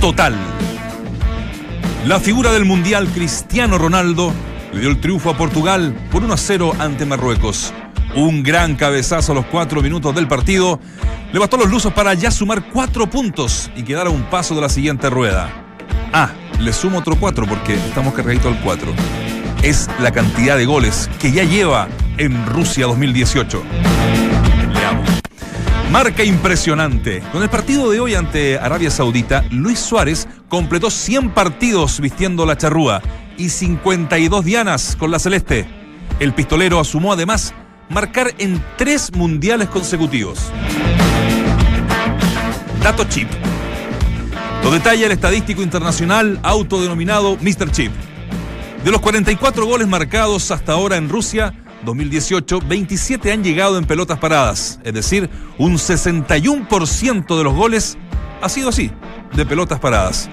total. La figura del Mundial Cristiano Ronaldo le dio el triunfo a Portugal por 1 a 0 ante Marruecos. Un gran cabezazo a los cuatro minutos del partido. Le bastó los lusos para ya sumar cuatro puntos y quedar a un paso de la siguiente rueda. Ah, le sumo otro cuatro porque estamos cargaditos al cuatro. Es la cantidad de goles que ya lleva en Rusia 2018. Marca impresionante. Con el partido de hoy ante Arabia Saudita, Luis Suárez completó 100 partidos vistiendo la charrúa y 52 dianas con la celeste. El pistolero asumó además marcar en tres mundiales consecutivos. Dato Chip. Lo detalla el estadístico internacional autodenominado Mr. Chip. De los 44 goles marcados hasta ahora en Rusia, 2018, 27 han llegado en pelotas paradas, es decir, un 61% de los goles ha sido así, de pelotas paradas.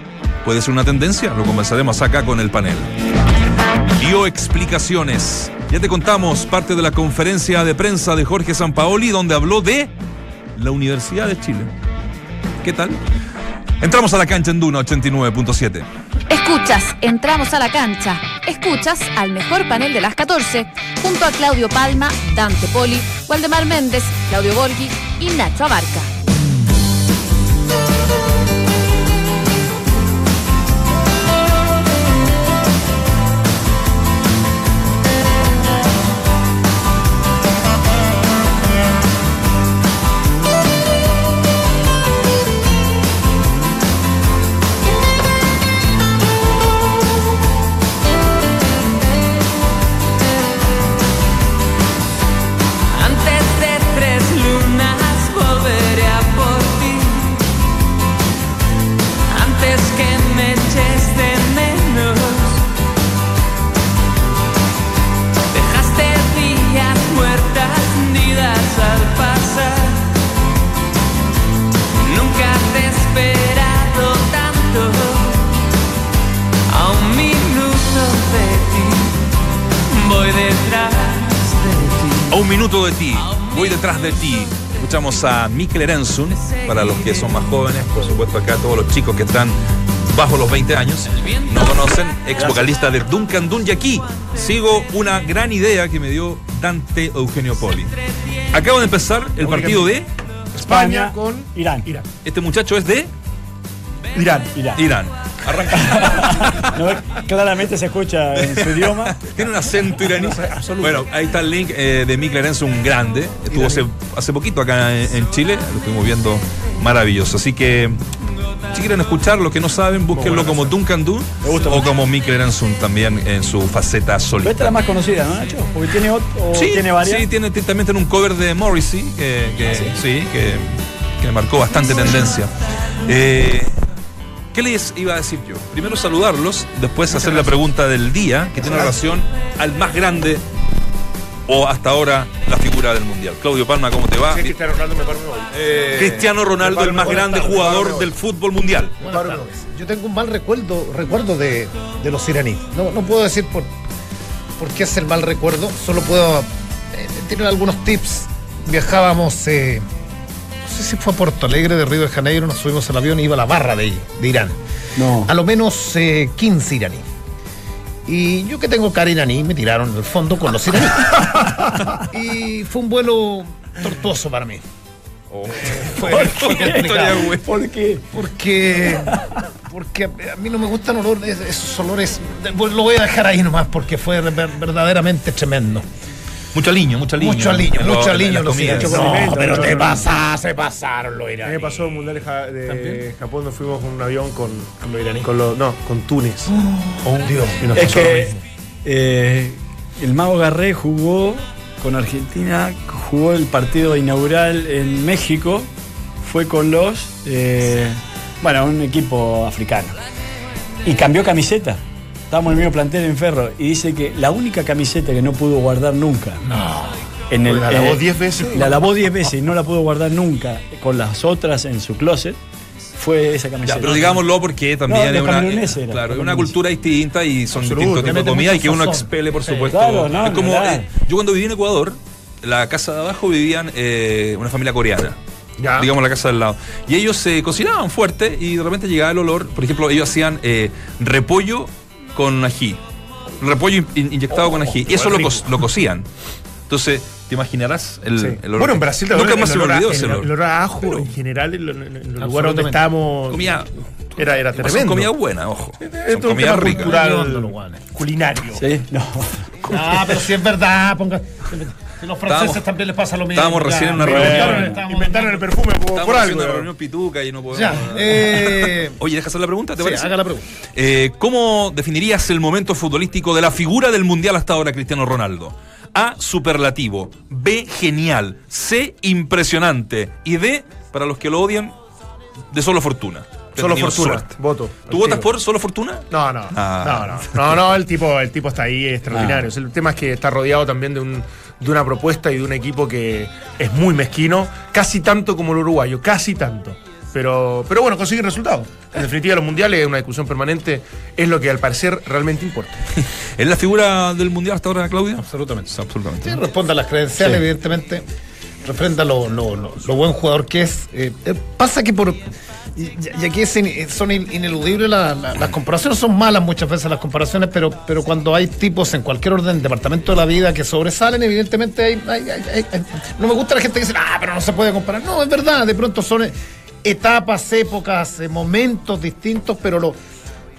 ¿Puede ser una tendencia? Lo conversaremos acá con el panel. Dio explicaciones. Ya te contamos parte de la conferencia de prensa de Jorge Sampaoli, donde habló de la Universidad de Chile. ¿Qué tal? Entramos a la cancha en Duna 89.7. Escuchas, entramos a la cancha. Escuchas al mejor panel de las 14, junto a Claudio Palma, Dante Poli, Waldemar Méndez, Claudio Borghi y Nacho Abarca. De ti. Escuchamos a Mikkel Erensun, para los que son más jóvenes, por supuesto acá todos los chicos que están bajo los 20 años, no conocen, ex vocalista de Duncan Dun y aquí sigo una gran idea que me dio Dante Eugenio Poli. Acabo de empezar el partido de España con Irán. Irán. este muchacho es de Irán. Irán. Irán. Arranca. No, claramente se escucha en su idioma. Tiene un acento iraní. absoluto. Bueno, ahí está el link eh, de Mikkel Erensun, un grande. Estuvo hace, hace poquito acá en, en Chile. Lo estuvimos viendo maravilloso. Así que, si quieren escuchar lo que no saben, búsquenlo como Duncan Dun o mucho. como Mikkel Erensun también en su faceta Pero esta es la solista. más conocida, ¿no, Nacho? Porque tiene, ot- o Sí, tiene varias. sí, tiene, también tiene un cover de Morrissey que, que- ¿Ah, sí, que, que marcó bastante tendencia. Eh, ¿Qué les iba a decir yo? Primero saludarlos, después hacer la pregunta del día, que tiene relación al más grande o hasta ahora la figura del Mundial. Claudio Palma, ¿cómo te va? Sí, Cristiano Ronaldo me paro y me voy. Eh, Cristiano Ronaldo, el más grande jugador del fútbol mundial. Yo tengo un mal recuerdo, recuerdo de, de los iraníes. No, no puedo decir por, por qué es el mal recuerdo, solo puedo eh, tener algunos tips. Viajábamos, eh, no sé si fue a Porto Alegre de Río de Janeiro, nos subimos al avión y iba a la barra de, de Irán. No. A lo menos eh, 15 iraníes. Y yo que tengo cara iraní, me tiraron en el fondo con los iraníes. y fue un vuelo tortuoso para mí. Fue, fue complicado. ¿Por qué? Porque, porque a mí no me gustan olores, esos olores. Pues Lo voy a dejar ahí nomás porque fue ver- verdaderamente tremendo. Mucho aliño, mucho aliño. Mucho aliño, en lo- mucho aliño los iraníes. Mucho No, pero te pasas, se pasaron los A mí me iraníes. pasó el Mundial de. Japón, nos fuimos con un avión con, Con los iraníes. con los, no, con Túnez. Oh, Dios. Y nos Es pasó que eh, el Mago Garré jugó con Argentina, jugó el partido inaugural en México, fue con los, eh, bueno, un equipo africano. Y cambió camiseta. Estábamos en el mismo plantel en Ferro y dice que la única camiseta que no pudo guardar nunca. En el, La lavó eh, 10 veces. La lavó 10 veces y no la pudo guardar nunca con las otras en su closet. Fue esa camiseta. Ya, pero digámoslo porque también No, es una, claro, es una cultura distinta y son Absoluto, distintos tipos de comida y que uno expele, por Sí. supuesto. Claro, no, es como, eh, yo cuando viví en Ecuador, la casa de abajo vivían eh, una familia coreana. Ya. digamos la casa del lado. Y ellos se cocinaban fuerte y de repente llegaba el olor. Por ejemplo, ellos hacían eh, repollo con ají. Repollo in- inyectado con ají. Y eso lo, co- lo cocían. Entonces, te imaginarás el, Sí. el olor. Bueno, en Brasil Nunca más se me olvidó el, ese el olor. a ajo Pero- en general en, lo- en el lugar donde estábamos Comida, era, era son tremendo. comida buena, ojo. Esto Son es un comida rica. cultural culinario. Sí, no. Ah, pero si es verdad, ponga. Si los franceses Estábamos- también les pasa lo mismo. estábamos ya. recién en una reunión. inventaron- Inventaron, el perfume por, Estamos por algo. una reunión pituca y no podemos. Ya, eh, Oye, deja hacer la pregunta, ¿te sí, parece? haga la pregunta. Eh, ¿Cómo definirías el momento futbolístico de la figura del Mundial hasta ahora, Cristiano Ronaldo? A, superlativo. B, genial. C, impresionante. Y D, para los que lo odian, de solo fortuna. Solo fortuna. suerte. Voto. ¿Tú votas por solo fortuna? No, no, Ah. no, no, no, no, el tipo, el tipo está ahí extraordinario. El tema es que está rodeado también de, un, de una propuesta y de un equipo que es muy mezquino, casi tanto como el uruguayo, casi tanto. Pero, pero bueno, consigue resultados. En definitiva, los mundiales es una discusión permanente, es lo que al parecer realmente importa. ¿Es la figura del Mundial hasta ahora, Claudia? Absolutamente. Sí, absolutamente. Sí, responde a las credenciales, evidentemente. Refrenda lo, lo, lo- buen jugador que es. Eh, eh, pasa que por. Y, aquí es son in- ineludibles la- la- las comparaciones, son malas muchas veces las comparaciones, pero, pero cuando hay tipos en cualquier orden, departamento de la vida que sobresalen, evidentemente hay, no me gusta la gente que dice, ah, pero no se puede comparar. No, es verdad, de pronto son etapas, épocas, eh, momentos distintos, pero lo,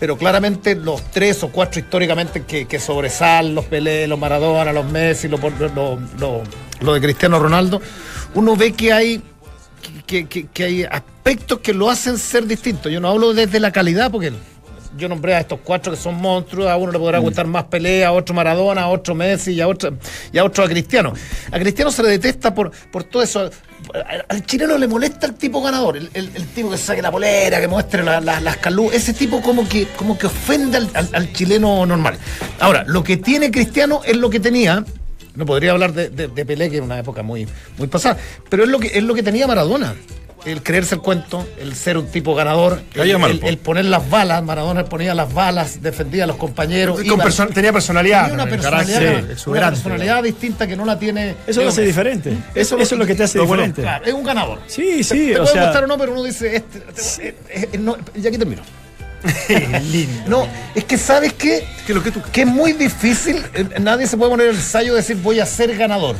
pero claramente los tres o cuatro históricamente que, sobresalen, los Pelé, los Maradona, los Messi, lo, lo- lo- lo de Cristiano Ronaldo, uno ve que hay que, que- que hay aspectos que lo hacen ser distinto. Yo no hablo desde la calidad, porque yo nombré a estos cuatro que son monstruos, a uno le podrá gustar más Pelé, a otro Maradona, a otro Messi y a otro, y a otro a Cristiano. A Cristiano se le detesta por, por todo eso. Al, al chileno le molesta el tipo ganador, el, el- el tipo que saque la polera, que muestre la- la- las calú, ese tipo como que, como que ofende al, al- al chileno normal. Ahora, lo que tiene Cristiano es lo que tenía. No podría hablar de, de- de Pelé, que es una época muy, muy pasada, pero es lo que es lo que tenía Maradona. El creerse el cuento, el ser un tipo ganador, el, poner las balas, Maradona ponía las balas, defendía a los compañeros. Con perso- tenía personalidad. tenía una personalidad, carácter una exuberante. personalidad distinta que no la tiene. Eso lo hace diferente. Eso, eso es lo que te hace bueno, diferente. claro, es un ganador. Sí, sí, te, te o puede sea- gustar o no, pero uno dice, este, este- eh, eh, no, y aquí termino. No, es que sabes qué? Que lo que tú- que es muy difícil, eh, nadie se puede poner el ensayo de decir voy a ser ganador,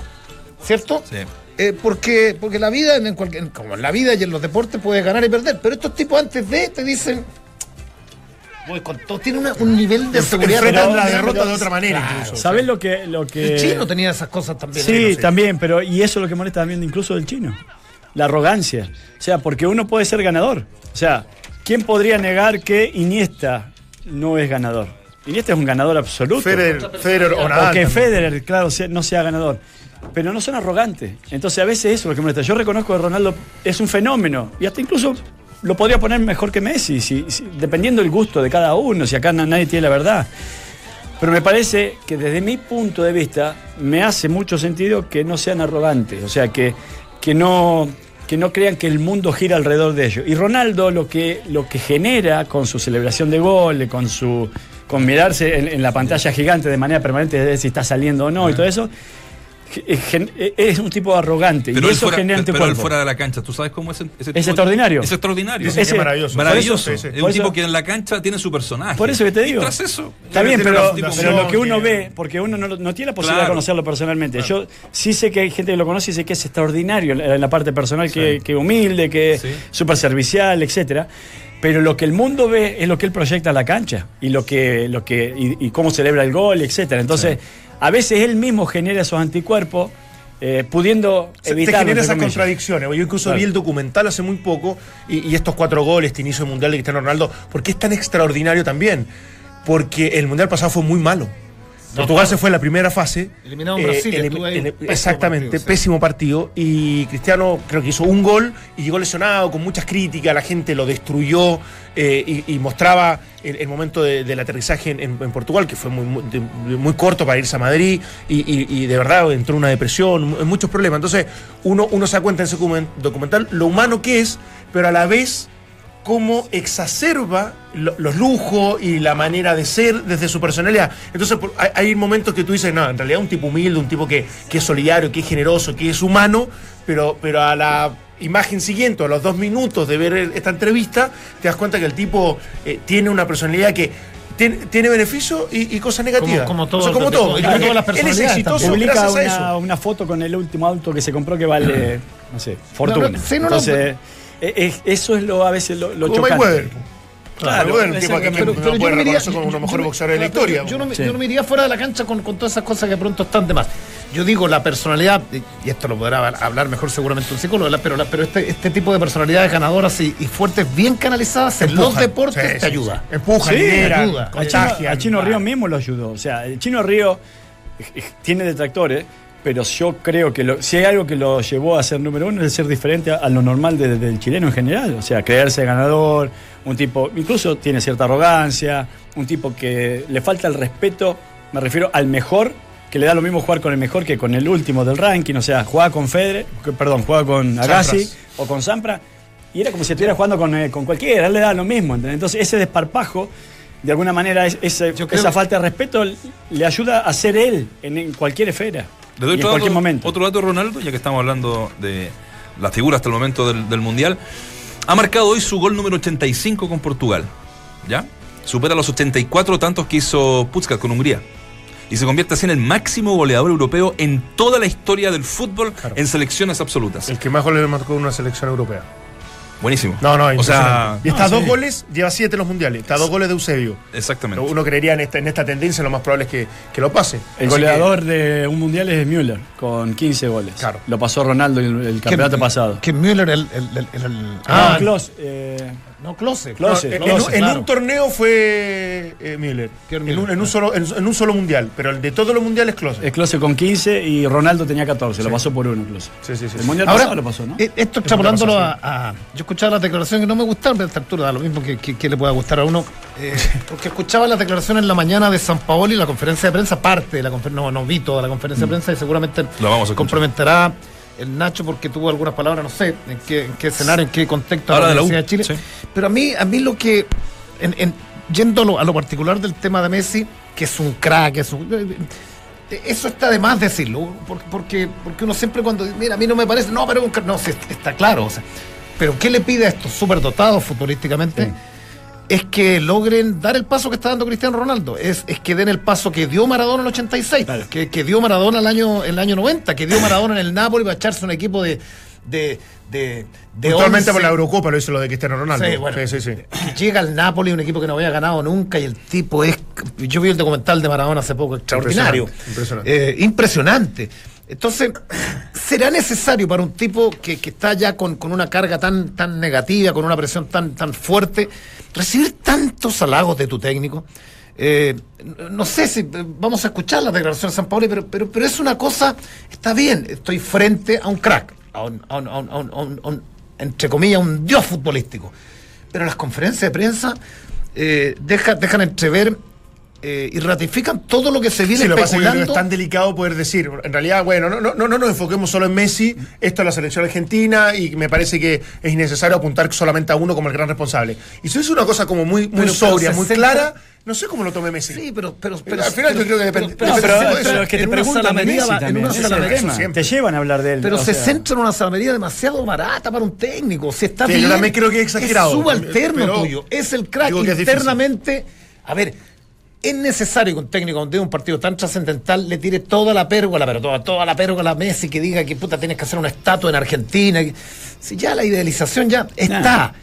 ¿cierto? Sí. Eh, porque, porque la vida, en cualquier- como en la vida y en los deportes, puedes ganar y perder. Pero estos tipos antes de te dicen. Voy con todo. Tiene una- un nivel de seguridad. Pero- la pero- derrota de otra manera, Claro. incluso. ¿Sabes lo que, lo que. El chino tenía esas cosas también. Sí. No sé. también, pero y eso es lo que molesta también incluso del chino. La arrogancia. O sea, porque uno puede ser ganador. O sea, ¿quién podría negar que Iniesta no es ganador? Iniesta es un ganador absoluto. Federer, Federer o Nadal. o que también. Federer, claro, sea- no sea ganador. Pero no son arrogantes. Entonces a veces eso es lo que molesta. Yo reconozco que Ronaldo es un fenómeno. Y hasta incluso lo podría poner mejor que Messi, si- si- dependiendo del gusto de cada uno, si acá na- nadie tiene la verdad. Pero me parece que desde mi punto de vista me hace mucho sentido que no sean arrogantes, o sea, que, que, no, que no crean que el mundo gira alrededor de ellos. Y Ronaldo lo que, lo que genera con su celebración de gol, con su con mirarse en, en la pantalla gigante de manera permanente de ver si está saliendo o no y todo eso, es un tipo arrogante Pero, y eso fuera, genera pero él fuera de la cancha, ¿tú sabes cómo es ese Es extraordinario. Es extraordinario. Es maravilloso. Maravilloso. Sí, sí. Es un eso- tipo que en la cancha tiene su personaje. Por eso que te digo. Y tras eso. Está bien, pero, lo que uno ve, porque uno no, no tiene la posibilidad Claro. de conocerlo personalmente. Yo sí sé que hay gente que lo conoce y sé que es extraordinario en la- parte personal, que, que humilde, que Sí. súper servicial, etcétera. Pero lo que el mundo ve es lo que él proyecta a la cancha y lo que, lo que, y, y cómo celebra el gol, etcétera. Entonces, a veces él mismo genera esos anticuerpos, eh, pudiendo evitar. te genera esas contradicciones. Yo incluso Claro. vi el documental hace muy poco y, y estos cuatro goles, este inicio del Mundial de Cristiano Ronaldo, ¿por qué es tan extraordinario también? Porque el Mundial pasado fue muy malo. Portugal se fue en la primera fase. Eh, Eliminado en Brasil, elim- estuvo ahí, ele- pésimo exactamente, partido, pésimo partido. Y Cristiano creo que hizo un gol y llegó lesionado, con muchas críticas. La gente lo destruyó eh, y, y mostraba el, el momento de- del aterrizaje en, en- en Portugal, que fue muy, muy, corto para irse a Madrid. Y, y- y de verdad entró en una depresión, muchos problemas. Entonces, uno, uno se da cuenta en ese documen- documental lo humano que es, pero a la vez cómo exacerba lo- los lujos y la manera de ser desde su personalidad. Entonces hay, hay momentos que tú dices, no, en realidad un tipo humilde, un tipo que, que es solidario, que es generoso, que es humano, pero, pero a la imagen siguiente, a los dos minutos de ver esta entrevista, te das cuenta que el tipo eh, tiene una personalidad que tiene, tiene beneficio y, y cosas negativas. Como- como todo- O sea, como todo. como Y todas las él es personalidades exitoso gracias a una, eso. una foto con el último auto que se compró que vale, no sé, fortuna. No, no, sí, no, Entonces, eso es lo a veces lo, lo chocante. Mayweather. Claro, Claro, un tipo que exactamente. no Pero- pero yo puede no me iría- reconocer como uno de los mejores yo- boxeadores de la pero historia. Yo no, me, Sí. yo no me iría fuera de la cancha con, con todas esas cosas que pronto están de más. Yo digo, la personalidad, y esto lo podrá hablar mejor seguramente un psicólogo, la- pero, la- pero este, este tipo de personalidades ganadoras y, y fuertes, bien canalizadas en los deportes, Sí, te sí, ayuda. sí. Lideran, ayuda. A Chino, a Chino Río mismo lo ayudó. O sea, el Chino Río eh, eh, tiene detractores, pero yo creo que lo- si hay algo que lo llevó a ser número uno es ser diferente a, a lo normal de- del chileno en general. O sea, creerse ganador, un tipo, incluso tiene cierta arrogancia, un tipo que le falta el respeto, me refiero al mejor, que le da lo mismo jugar con el mejor que con el último del ranking. O sea, juega con Fedre, perdón, juega con Agassi Sampras. o con Sampra. Y era como si estuviera jugando con, eh, con cualquiera, él le da lo mismo. ¿entendés? Entonces, ese desparpajo, de alguna manera, es- esa falta de respeto le ayuda a ser él en, en cualquier esfera. Le doy y en otro cualquier dato, momento. otro dato, Ronaldo, ya que estamos hablando de la figura hasta el momento del, del Mundial. Ha marcado hoy su gol número 85 con Portugal. ¿Ya? Supera los 84 tantos que hizo Puskas con Hungría. Y se convierte así en el máximo goleador europeo en toda la historia del fútbol Claro. en selecciones absolutas. El que más goles le marcó en una selección europea. Buenísimo. No, no, o sea, y está a no, dos sí. goles, lleva siete en los mundiales. Está a dos goles de Eusebio. exactamente. Uno creería en esta, en esta tendencia, lo más probable es que, que lo pase. El Así goleador de un mundial es Müller, con 15 goles. Claro. Lo pasó Ronaldo el, el campeonato pasado. Que Müller, el. el, el, el- el- Ah, ah, Klose, eh, no, Klose. que- no, Klose, en, Klose, un- en claro. un torneo fue eh, Müller. ¿Qué En un, en un solo, en, un solo mundial. Pero el de todos los mundiales, Klose. es Klose con 15 y Ronaldo tenía 14. Lo pasó por uno, Klose. Sí, sí, sí. El mundial Ahora, pasado lo pasó, ¿no? eh, esto extrapolándolo a, a- Yo escuchaba las declaraciones que no me gustaron, pero a esta altura da lo mismo que, que- que le pueda gustar a uno. eh, porque escuchaba las declaraciones en la mañana de San Paoli, la conferencia de prensa, parte de la conferencia, no, no vi toda la conferencia de prensa y seguramente Lo vamos a escuchar. El Nacho porque tuvo algunas palabras, no sé en qué, en qué escenario, en qué contexto Habla la de la Universidad de Chile. sí. Pero a mí, a mí lo que, en- en- yendo a lo, a lo particular del tema de Messi, que es un crack, que es un- eso está de más decirlo, por- porque, porque uno siempre cuando, mira, a mí no me parece, no, pero es un crack", no, sí, está claro, o sea, pero ¿qué le pide a estos superdotados futbolísticamente? Es que logren dar el paso que está dando Cristiano Ronaldo, es, es que den el paso que dio Maradona en el 86, Claro. que, que dio Maradona el año, el año 90, que dio Maradona en el Napoli para echarse un equipo de... de, de, de Totalmente 11. por la Eurocopa lo hizo lo de Cristiano Ronaldo. Sí, bueno. sí, sí, llega al Napoli, un equipo que no había ganado nunca, y el tipo es. Yo vi el documental de Maradona hace poco, extraordinario. Impresionante, impresionante. Eh, impresionante. Entonces, ¿será necesario para un tipo que, que está ya con, con una carga tan, tan negativa, con una presión tan, tan fuerte, recibir tantos halagos de tu técnico? Eh, no- sé si eh, vamos a escuchar la declaración de San Paolo, pero, pero, pero es una cosa, está bien, estoy frente a un crack, a un, a un- a un- entre comillas, un dios futbolístico. Pero las conferencias de prensa eh, deja- dejan entrever eh, y ratifican todo lo que se viene Sí, lo que pasa es que especulando. tan delicado poder decir, en realidad, bueno, no, no, no, no nos enfoquemos solo en Messi, esto es la selección argentina y me parece que es innecesario apuntar solamente a uno como el gran responsable. Y si es una cosa como muy, muy Pero- sobria, pero muy 60 clara, no sé cómo lo tome Messi. Sí, pero, pero, Pero al final yo creo que depende- pero- pero- es que te en una preguntan Messi en una. Te llevan a hablar de él. Pero se sea, centra en una salamería demasiado barata para un técnico. Si está Sí, bien, yo también creo que es exagerado. subalterno Pero tuyo. Es el crack internamente. A ver, es necesario que un técnico tiene un partido tan trascendental le tire toda la pérgola, pero toda, toda la pérgola a Messi, que diga que puta tienes que hacer una estatua en Argentina. Si ya la idealización ya está.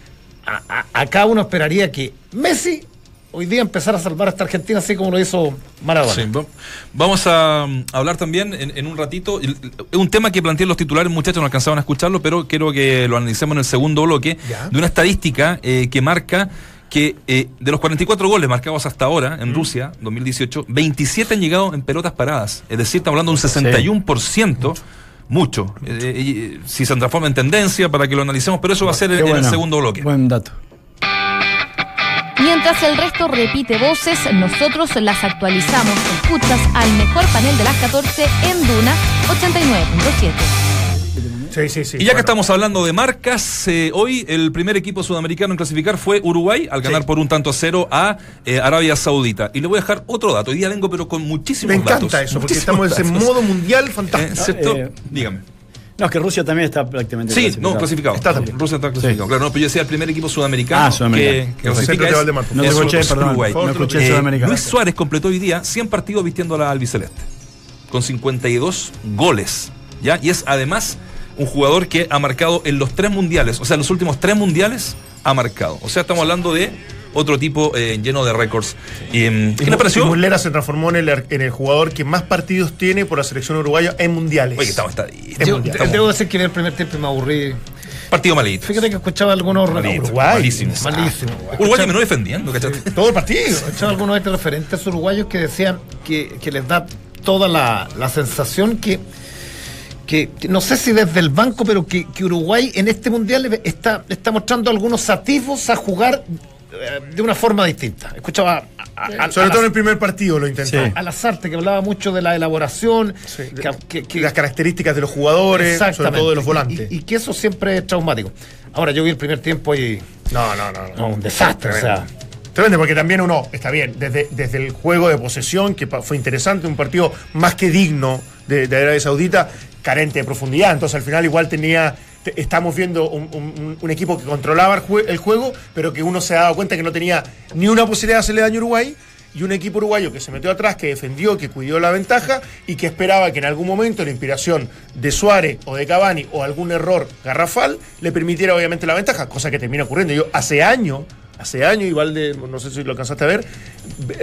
A- a- acá uno esperaría que Messi hoy día empezara a salvar a esta Argentina así como lo hizo Maradona. Sí, vamos a mm, hablar también en, en un ratito. Es un tema que planteé los titulares, muchachos, no alcanzaban a escucharlo, pero quiero que lo analicemos en el segundo bloque Ya. de una estadística eh, que marca que eh, de los 44 goles marcados hasta ahora en Rusia, 2018, 27 han llegado en pelotas paradas. Es decir, estamos hablando de un 61%. Mucho. Eh, eh, si se transforma en tendencia para que lo analicemos, pero eso va a ser en, el segundo bloque. Buen dato. Mientras el resto repite voces, nosotros las actualizamos. Escuchas al mejor panel de las 14 en Duna 89.7. Sí, sí, sí. Y ya que estamos hablando de marcas, eh, hoy el primer equipo sudamericano en clasificar fue Uruguay, al ganar Sí. por un tanto a cero a eh, Arabia Saudita. Y le voy a dejar otro dato. Hoy día vengo, pero con muchísimos Me encanta datos. eso, porque estamos en ese datos. modo mundial Eh, fantástico. Eh, Dígame. No, es que Rusia también está prácticamente Sí, no, clasificado. Está también. Rusia está clasificado. Claro, no, pero yo decía el primer equipo sudamericano Ah, sudamericano. que, que clasifica es. No es escuché, Uruguay. perdón. No escuché Eh, sudamericano. Luis Suárez completó hoy día 100 partidos vistiendo a la albiceleste, con 52 goles. ¿Ya? Y es además un jugador que ha marcado en los tres mundiales, o sea, en los últimos tres mundiales ha marcado. O sea, estamos hablando de otro tipo eh, lleno de récords. Y, mm, ¿Qué le pareció? Muslera se transformó en el, en el jugador que más partidos tiene por la selección uruguaya en mundiales. Oye, estamos, está, Es Yo, debo decir que en el primer tiempo me aburrí. partido malito. Fíjate que escuchaba algunos Malito, Uruguay. malísimo. malísimo. Uruguay terminó defendiendo, ¿cachai? Todo el partido. Escuchaba algunos referentes uruguayos que decían que, que les da toda la, la sensación que, que, que no sé si desde el banco, pero que, que Uruguay en este mundial está, está mostrando algunos atisbos a jugar eh, de una forma distinta. Escuchaba a, a- a- Sobre a todo en el primer partido lo intentó. Sí. a Lazarte, que hablaba mucho de la elaboración, Sí, de- que- que- que- las características de los jugadores, sobre todo de los Y- volantes. Y, y que eso siempre es traumático. Ahora, yo vi el primer tiempo y. no, no, no, no. No, un desastre, o sea. Tremendo, porque también uno, está bien, desde, desde el juego de posesión, que fue interesante, un partido más que digno de, de Arabia Saudita, carente de profundidad. Entonces al final igual tenía. te- Estamos viendo un equipo que controlaba el, jue- el juego, pero que uno se ha dado cuenta que no tenía ni una posibilidad de hacerle daño a Uruguay. Y un equipo uruguayo que se metió atrás, que defendió, que cuidó la ventaja y que esperaba que en algún momento la inspiración de Suárez o de Cavani o algún error garrafal le permitiera obviamente la ventaja, cosa que termina ocurriendo. Yo hace años hace años, igual de, no sé si lo alcanzaste a ver,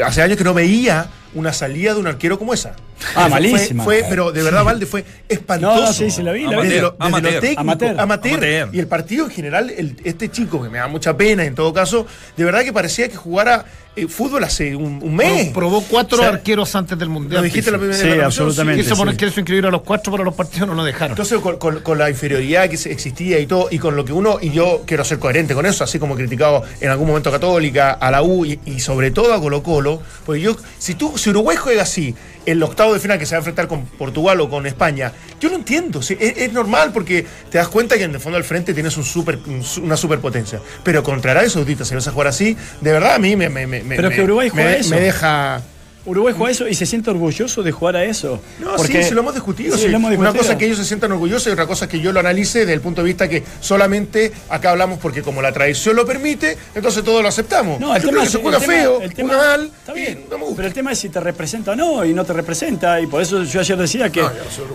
hace años que no veía una salida de un arquero como esa. Ah, malísima. Fue, pero de verdad, Valde, fue espantoso. No, sí, sí, la vi, la vi. Desde lo, desde Amateur. lo técnico, Amateur. amateur. Amateur. Y el partido en general, el- este chico, que me da mucha pena en todo caso, de verdad que parecía que jugara eh, fútbol hace un, un mes. Probó cuatro O sea, arqueros antes del mundial. Lo dijiste en la primera Sí, la absolutamente. Quiso poner sí. quiso inscribir a los cuatro, pero los partidos no lo dejaron. Entonces, con, con- con la inferioridad que se- existía y todo, y con lo que uno, y yo quiero ser coherente con eso, así como he criticado en algún momento a Católica, a la U y, y sobre todo a Colo Colo, pues yo, si tú, si Uruguay juega así, el octavo de final que se va a enfrentar con Portugal o con España, yo lo entiendo, sí, es, es normal porque te das cuenta que en el fondo al frente tienes un super, un su- una superpotencia, pero contra Arabia Saudita, si vas a jugar así, de verdad a mí me, me, me, Pero me- que Uruguay juega eso. me deja... Uruguay juega eso y se siente orgulloso de jugar a eso. No, Porque- sí, sí, lo hemos discutido. Sí, sí. lo hemos Una cosa es que ellos se sientan orgullosos y otra cosa es que yo lo analice desde el punto de vista que solamente acá hablamos porque como la tradición lo permite, entonces todos lo aceptamos. No, el yo tema es- se juega el tema- feo, el tema- juega mal, Está bien, no me gusta. pero el tema es si te representa o no, y no te representa. Y por eso yo ayer decía que, No,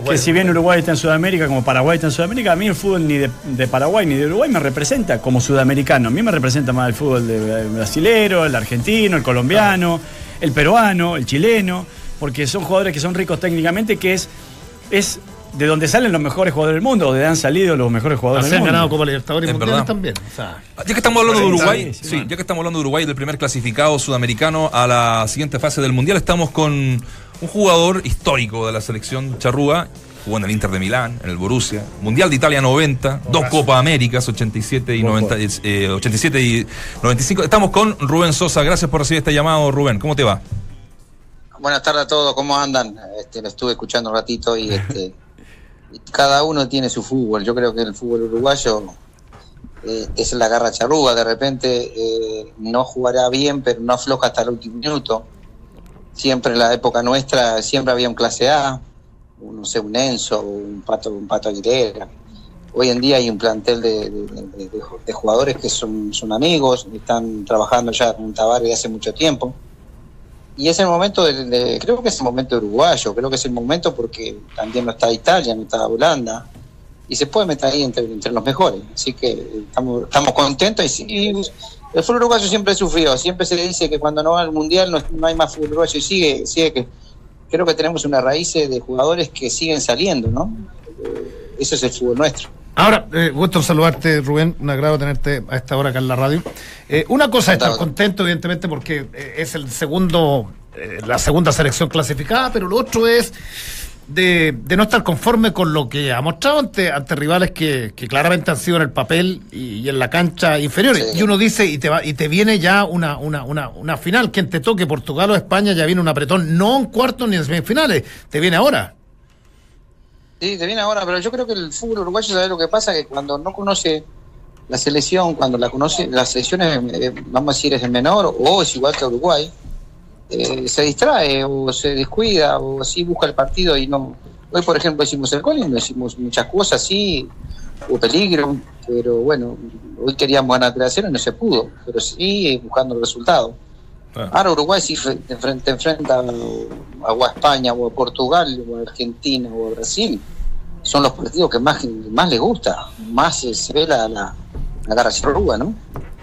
no que si bien Uruguay está en Sudamérica, como Paraguay está en Sudamérica, a mí el fútbol ni de, de Paraguay ni de Uruguay me representa como sudamericano. A mí me representa más el fútbol de, de brasilero, el argentino, el colombiano, el peruano, el chileno, porque son jugadores que son ricos técnicamente, que es, es de donde salen los mejores jugadores del mundo, donde han salido los mejores jugadores del han mundo. ganado Copa Libertadores y Mundiales también. O sea, Ya que estamos hablando de Uruguay, sí, sí, ya que estamos hablando de Uruguay del primer clasificado sudamericano a la siguiente fase del mundial, estamos con un jugador histórico de la selección charrúa, jugó en el Inter de Milán, en el Borussia, Mundial de Italia 90, dos Copas Américas 87 y 90, eh, 87 y 95. Estamos con Rubén Sosa, gracias por recibir este llamado, Rubén, ¿cómo te va? Buenas tardes a todos, ¿cómo andan? Este, lo estuve escuchando un ratito y este, y cada uno tiene su fútbol. Yo creo que el fútbol uruguayo eh, es la garra charruga. De repente eh, no jugará bien, pero no afloja hasta el último minuto. Siempre en la época nuestra, siempre había un clase A, no sé, un Enzo, un Pato, un Pato Aguilera. Hoy en día hay un plantel de, de- jugadores que son, son amigos, están trabajando ya con Tavares hace mucho tiempo. Y es el momento, de, creo que es el momento uruguayo, creo que es el momento porque también no está Italia, no está Holanda, y se puede meter ahí entre, entre los mejores. Así que estamos, contentos y, y el fútbol uruguayo siempre sufrió, siempre se le dice que cuando no va al mundial no, no hay más fútbol uruguayo y sigue, sigue que creo que tenemos una raíz de jugadores que siguen saliendo, ¿no? Eso es el fútbol nuestro. Ahora, eh, gusto saludarte, Rubén. Un agrado tenerte a esta hora acá en la radio. Eh, una cosa es estar contento, evidentemente, porque eh, es el segundo, eh, la segunda selección clasificada, pero lo otro es de, de no estar conforme con lo que ha mostrado ante, ante rivales que, que claramente han sido en el papel y, y en la cancha inferiores. Sí. Y uno dice, y te, va, y te viene ya una, una, una, una final, quien te toque, Portugal o España, ya viene un apretón, no en cuartos ni en semifinales, te viene ahora. Sí, te viene ahora, pero yo creo que el fútbol uruguayo, ¿sabes lo que pasa? Que cuando no conoce la selección, cuando la conoce, la selección es, eh, vamos a decir, es el menor, o es igual que Uruguay, eh, se distrae, o se descuida, o sí busca el partido y no, Hoy, por ejemplo, hicimos el gol y no hicimos muchas cosas, sí, hubo peligro, pero bueno, hoy queríamos ganar 3 a 0 y no se pudo, pero sí buscando el resultado. Ah. Ahora Uruguay si fre- te enfrenta, a, o a España, o a Portugal, o a Argentina, o a Brasil. Son los partidos que más, más les gusta, más se, se ve la, la, la garra charrúa, ¿no?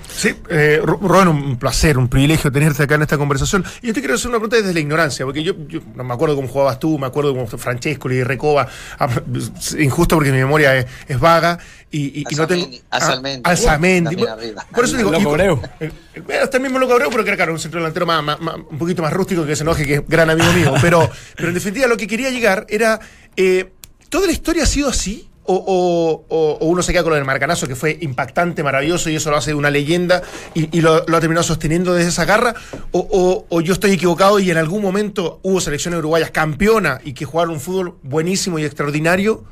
Sí, eh, Ru- Rubén, un placer, un privilegio tenerte acá en esta conversación. Y yo te quiero hacer una pregunta desde la ignorancia, porque yo, yo no me acuerdo cómo jugabas tú, me acuerdo cómo Francesco y Recoba, ah, injusto porque mi memoria es, es vaga y, y- y no tengo. Alzamendi, Alzamendi. Ah. Por eso digo. Loco Abreu. Hasta el mismo Loco Abreu, pero que era claro, un centro delantero más, más- más- un poquito más rústico que se enoje, que es gran amigo mío. Pero, pero en definitiva, lo que quería llegar era. eh, ¿Toda la historia ha sido así? O, uno se queda con lo del Marcanazo, que fue impactante, maravilloso, y eso lo hace una leyenda, y, lo, lo ha terminado sosteniendo desde esa garra? O yo estoy equivocado y en algún momento hubo selecciones uruguayas campeonas y que jugaron un fútbol buenísimo y extraordinario?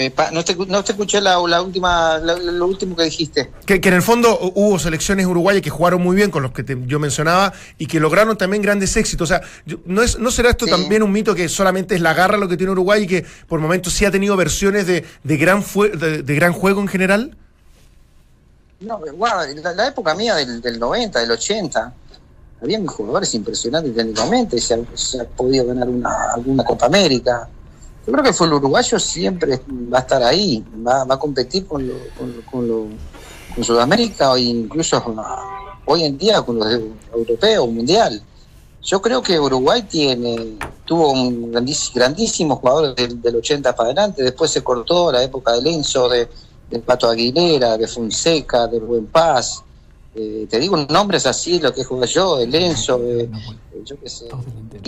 Eh, pa- no, te, no te escuché la, la última, la- lo último que dijiste. Que, que en el fondo hubo selecciones uruguayas que jugaron muy bien con los que te- yo mencionaba y que lograron también grandes éxitos. O sea, ¿no, es, ¿no será esto Sí. también un mito que solamente es la garra lo que tiene Uruguay y que por momentos sí ha tenido versiones de, de gran, fue- de, de gran juego en general? No, guarda, la, la época mía del, del 90, del 80, había jugadores impresionantes técnicamente, se ha, se ha podido ganar una, alguna Copa América. Yo creo que el uruguayo siempre va a estar ahí, va, a competir con, lo, con, Sudamérica o incluso la- hoy en día con los europeos, mundial. Yo creo que Uruguay tiene tuvo un grandís- grandísimos jugadores del, del 80 para adelante, después se cortó la época de Lenzo, de, Pato Aguilera, de Fonseca, de Buen Paz. Eh, te digo nombres así, lo que jugué yo, de Lenzo, de yo qué sé.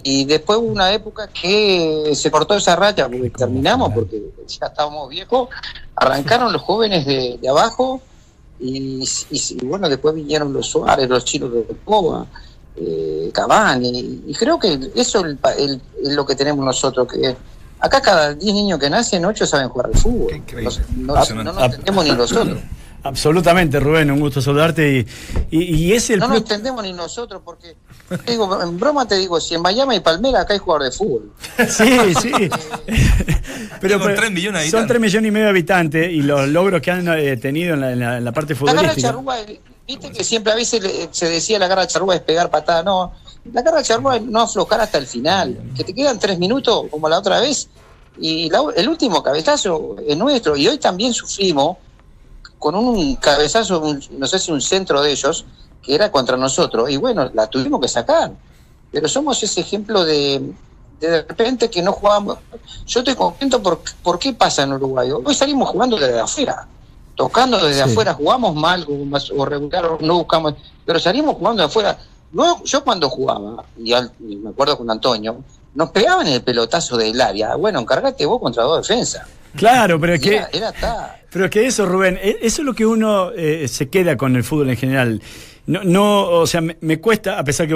Y después hubo una época que se cortó esa raya, porque terminamos, porque ya estábamos viejos, arrancaron los jóvenes de, de abajo y, y- y bueno, después vinieron los Suárez, los chinos de Coba, eh, Cavani, y creo que eso es el pa- el- es lo que tenemos nosotros, que acá cada 10 niños que nacen, 8 saben jugar al fútbol. increíble. No, no- Impresionante. no nos entendemos ni nosotros. Absolutamente, Rubén, un gusto saludarte. Y, y, y es el No nos entendemos ni nosotros, porque, te digo, en broma te digo, si en Miami y Palmera acá hay jugador de fútbol. Sí, sí. pero, con pero tres millones de son habitantes. 3 millones y medio de habitantes y los logros que han eh, tenido en la, en la- en la parte La garra futbolística. charrúa, viste que siempre a veces le- se decía la garra charrúa es pegar patada, no. La garra charrúa es no aflojar hasta el final, que te quedan tres minutos como la otra vez y la- el último cabezazo es nuestro y hoy también sufrimos con un cabezazo, un- no sé si un centro de ellos, que era contra nosotros y bueno, la tuvimos que sacar. Pero somos ese ejemplo de de repente que no jugamos. Yo estoy contento por, por qué pasa en Uruguay. Hoy salimos jugando desde afuera tocando desde Sí. afuera, jugamos mal o, regular, o no buscamos, pero salimos jugando de afuera. Luego, yo cuando jugaba, y, al- y me acuerdo con Antonio, nos pegaban el pelotazo del área. Bueno, encargate vos contra dos defensas. Claro, pero es que, Era, era ta. Pero es que eso, Rubén, e- eso es lo que uno eh, se queda con el fútbol en general. No, no, o sea, me, me cuesta, a pesar que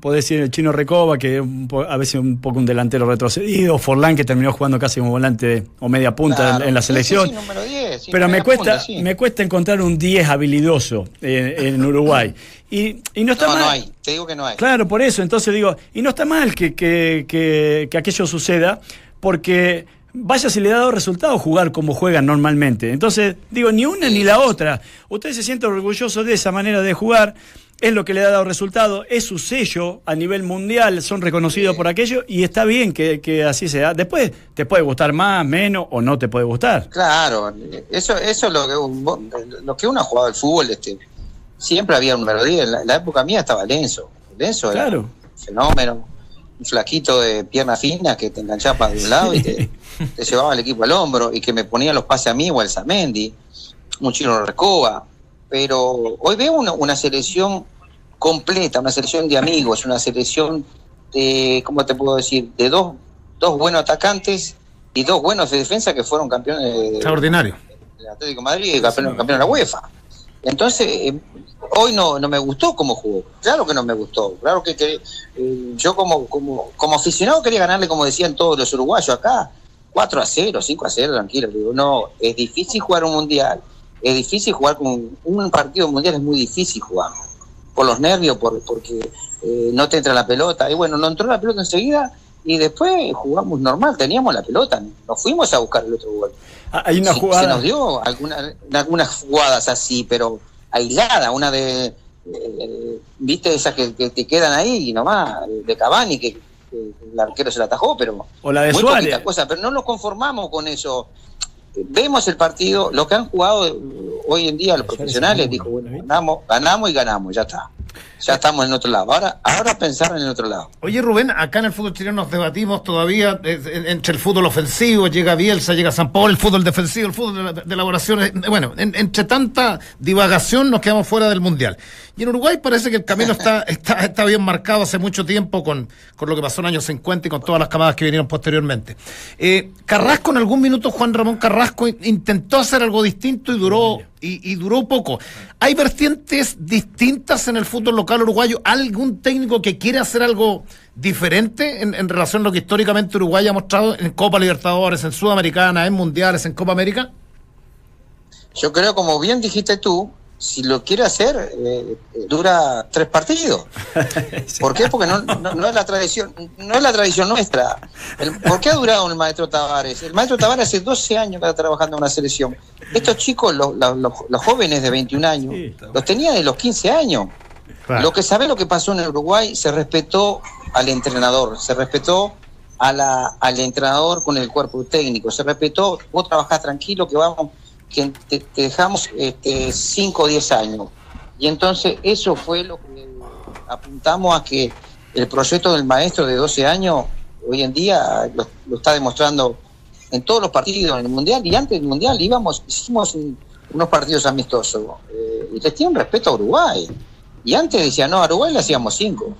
podés decir el chino Recoba, que a veces un poco un delantero retrocedido, Forlán, que terminó jugando casi como volante o media punta en- Claro. en, la selección. sí, sí, número 10, sí, Pero me cuesta, punta, me cuesta encontrar un 10 habilidoso eh, en Uruguay. Y, y no está No, mal. no hay, te digo que no hay. Claro, por eso. Entonces digo, y no está mal que, que, que, que aquello suceda, porque vaya si le ha dado resultado jugar como juegan normalmente. Entonces, digo, ni una ni la otra. Usted se siente orgulloso de esa manera de jugar, es lo que le ha dado resultado, es su sello a nivel mundial, son reconocidos por aquello, y está bien que, que así sea. Después te puede gustar más, menos, o no te puede gustar. Claro, eso, eso es lo que, lo que uno ha jugado al fútbol. Este, siempre había un número 10. En la, época mía estaba Lenzo. Lenzo era un fenómeno. Un flaquito de pierna fina que te enganchaba para un lado y te, te llevaba al equipo al hombro y que me ponía los pases a mí o al Zamendi. Un chino Recoba. Pero hoy veo una, una selección completa, una selección de amigos, una selección de, ¿cómo te puedo decir? De dos, dos buenos atacantes y dos buenos de defensa que fueron campeones de, Extraordinario. del Atlético de Madrid y campeón, campeón de la UEFA. Entonces, eh, hoy no, no me gustó cómo jugó. Claro que no me gustó. Claro que, que, eh, yo como, como, como aficionado quería ganarle, como decían todos los uruguayos acá, 4 a 0, 5 a 0, tranquilo. Digo, no, es difícil jugar un mundial. Es difícil jugar con un partido mundial, es muy difícil jugar. Por los nervios, por, porque eh, no te entra la pelota. Y bueno, no entró la pelota enseguida y después jugamos normal, teníamos la pelota, nos fuimos a buscar el otro gol. Ah, Hay una Sí, jugada. Se nos dio alguna, algunas jugadas así, pero aislada, una de, eh, viste, esas que, que te quedan ahí y nomás, de Cavani, que, que el arquero se la atajó, pero O la de muy Suárez. poquita cosa, pero no nos conformamos con eso. Vemos el partido, lo que han jugado eh, hoy en día los profesionales, dijo, bueno, ganamos, ganamos y ganamos, ya está. Ya estamos en otro lado. Ahora, ahora pensar en el otro lado. Oye Rubén, acá en el fútbol chileno nos debatimos todavía eh, en- entre el fútbol ofensivo, llega Bielsa, llega San Paolo, el fútbol defensivo, el fútbol de, la- de elaboración. eh, Bueno, en- entre tanta divagación nos quedamos fuera del Mundial. Y en Uruguay parece que el camino está, está, está bien marcado hace mucho tiempo con, con lo que pasó en los años 50 y con todas las camadas que vinieron posteriormente. Eh, Carrasco en algún minuto, Juan Ramón Carrasco in- intentó hacer algo distinto y duró, y, y duró poco. ¿Hay vertientes distintas en el fútbol local uruguayo? ¿Algún técnico que quiere hacer algo diferente en, en relación a lo que históricamente Uruguay ha mostrado en Copa Libertadores, en Sudamericana, en Mundiales, en Copa América? Yo creo, como bien dijiste tú, si lo quiere hacer, eh, eh, dura tres partidos. ¿Por qué? Porque no, no, no es la tradición, no es la tradición nuestra. El- ¿Por qué ha durado el maestro Tavares? El maestro Tavares hace 12 años que está trabajando en una selección. Estos chicos, los, los- los- los jóvenes de 21 años, los tenía de los 15 años. Lo que sabe lo que pasó en el Uruguay, se respetó al entrenador, se respetó a la, al entrenador con el cuerpo técnico, se respetó, vos trabajás tranquilo, que vamos, que te, te dejamos 5 o 10 años. Y entonces eso fue lo que apuntamos a que el proyecto del maestro de 12 años hoy en día lo, lo está demostrando en todos los partidos en el mundial. Y antes del mundial íbamos hicimos un- unos partidos amistosos. Eh, y les tiene un respeto a Uruguay. Y antes decía no a Uruguay le hacíamos cinco.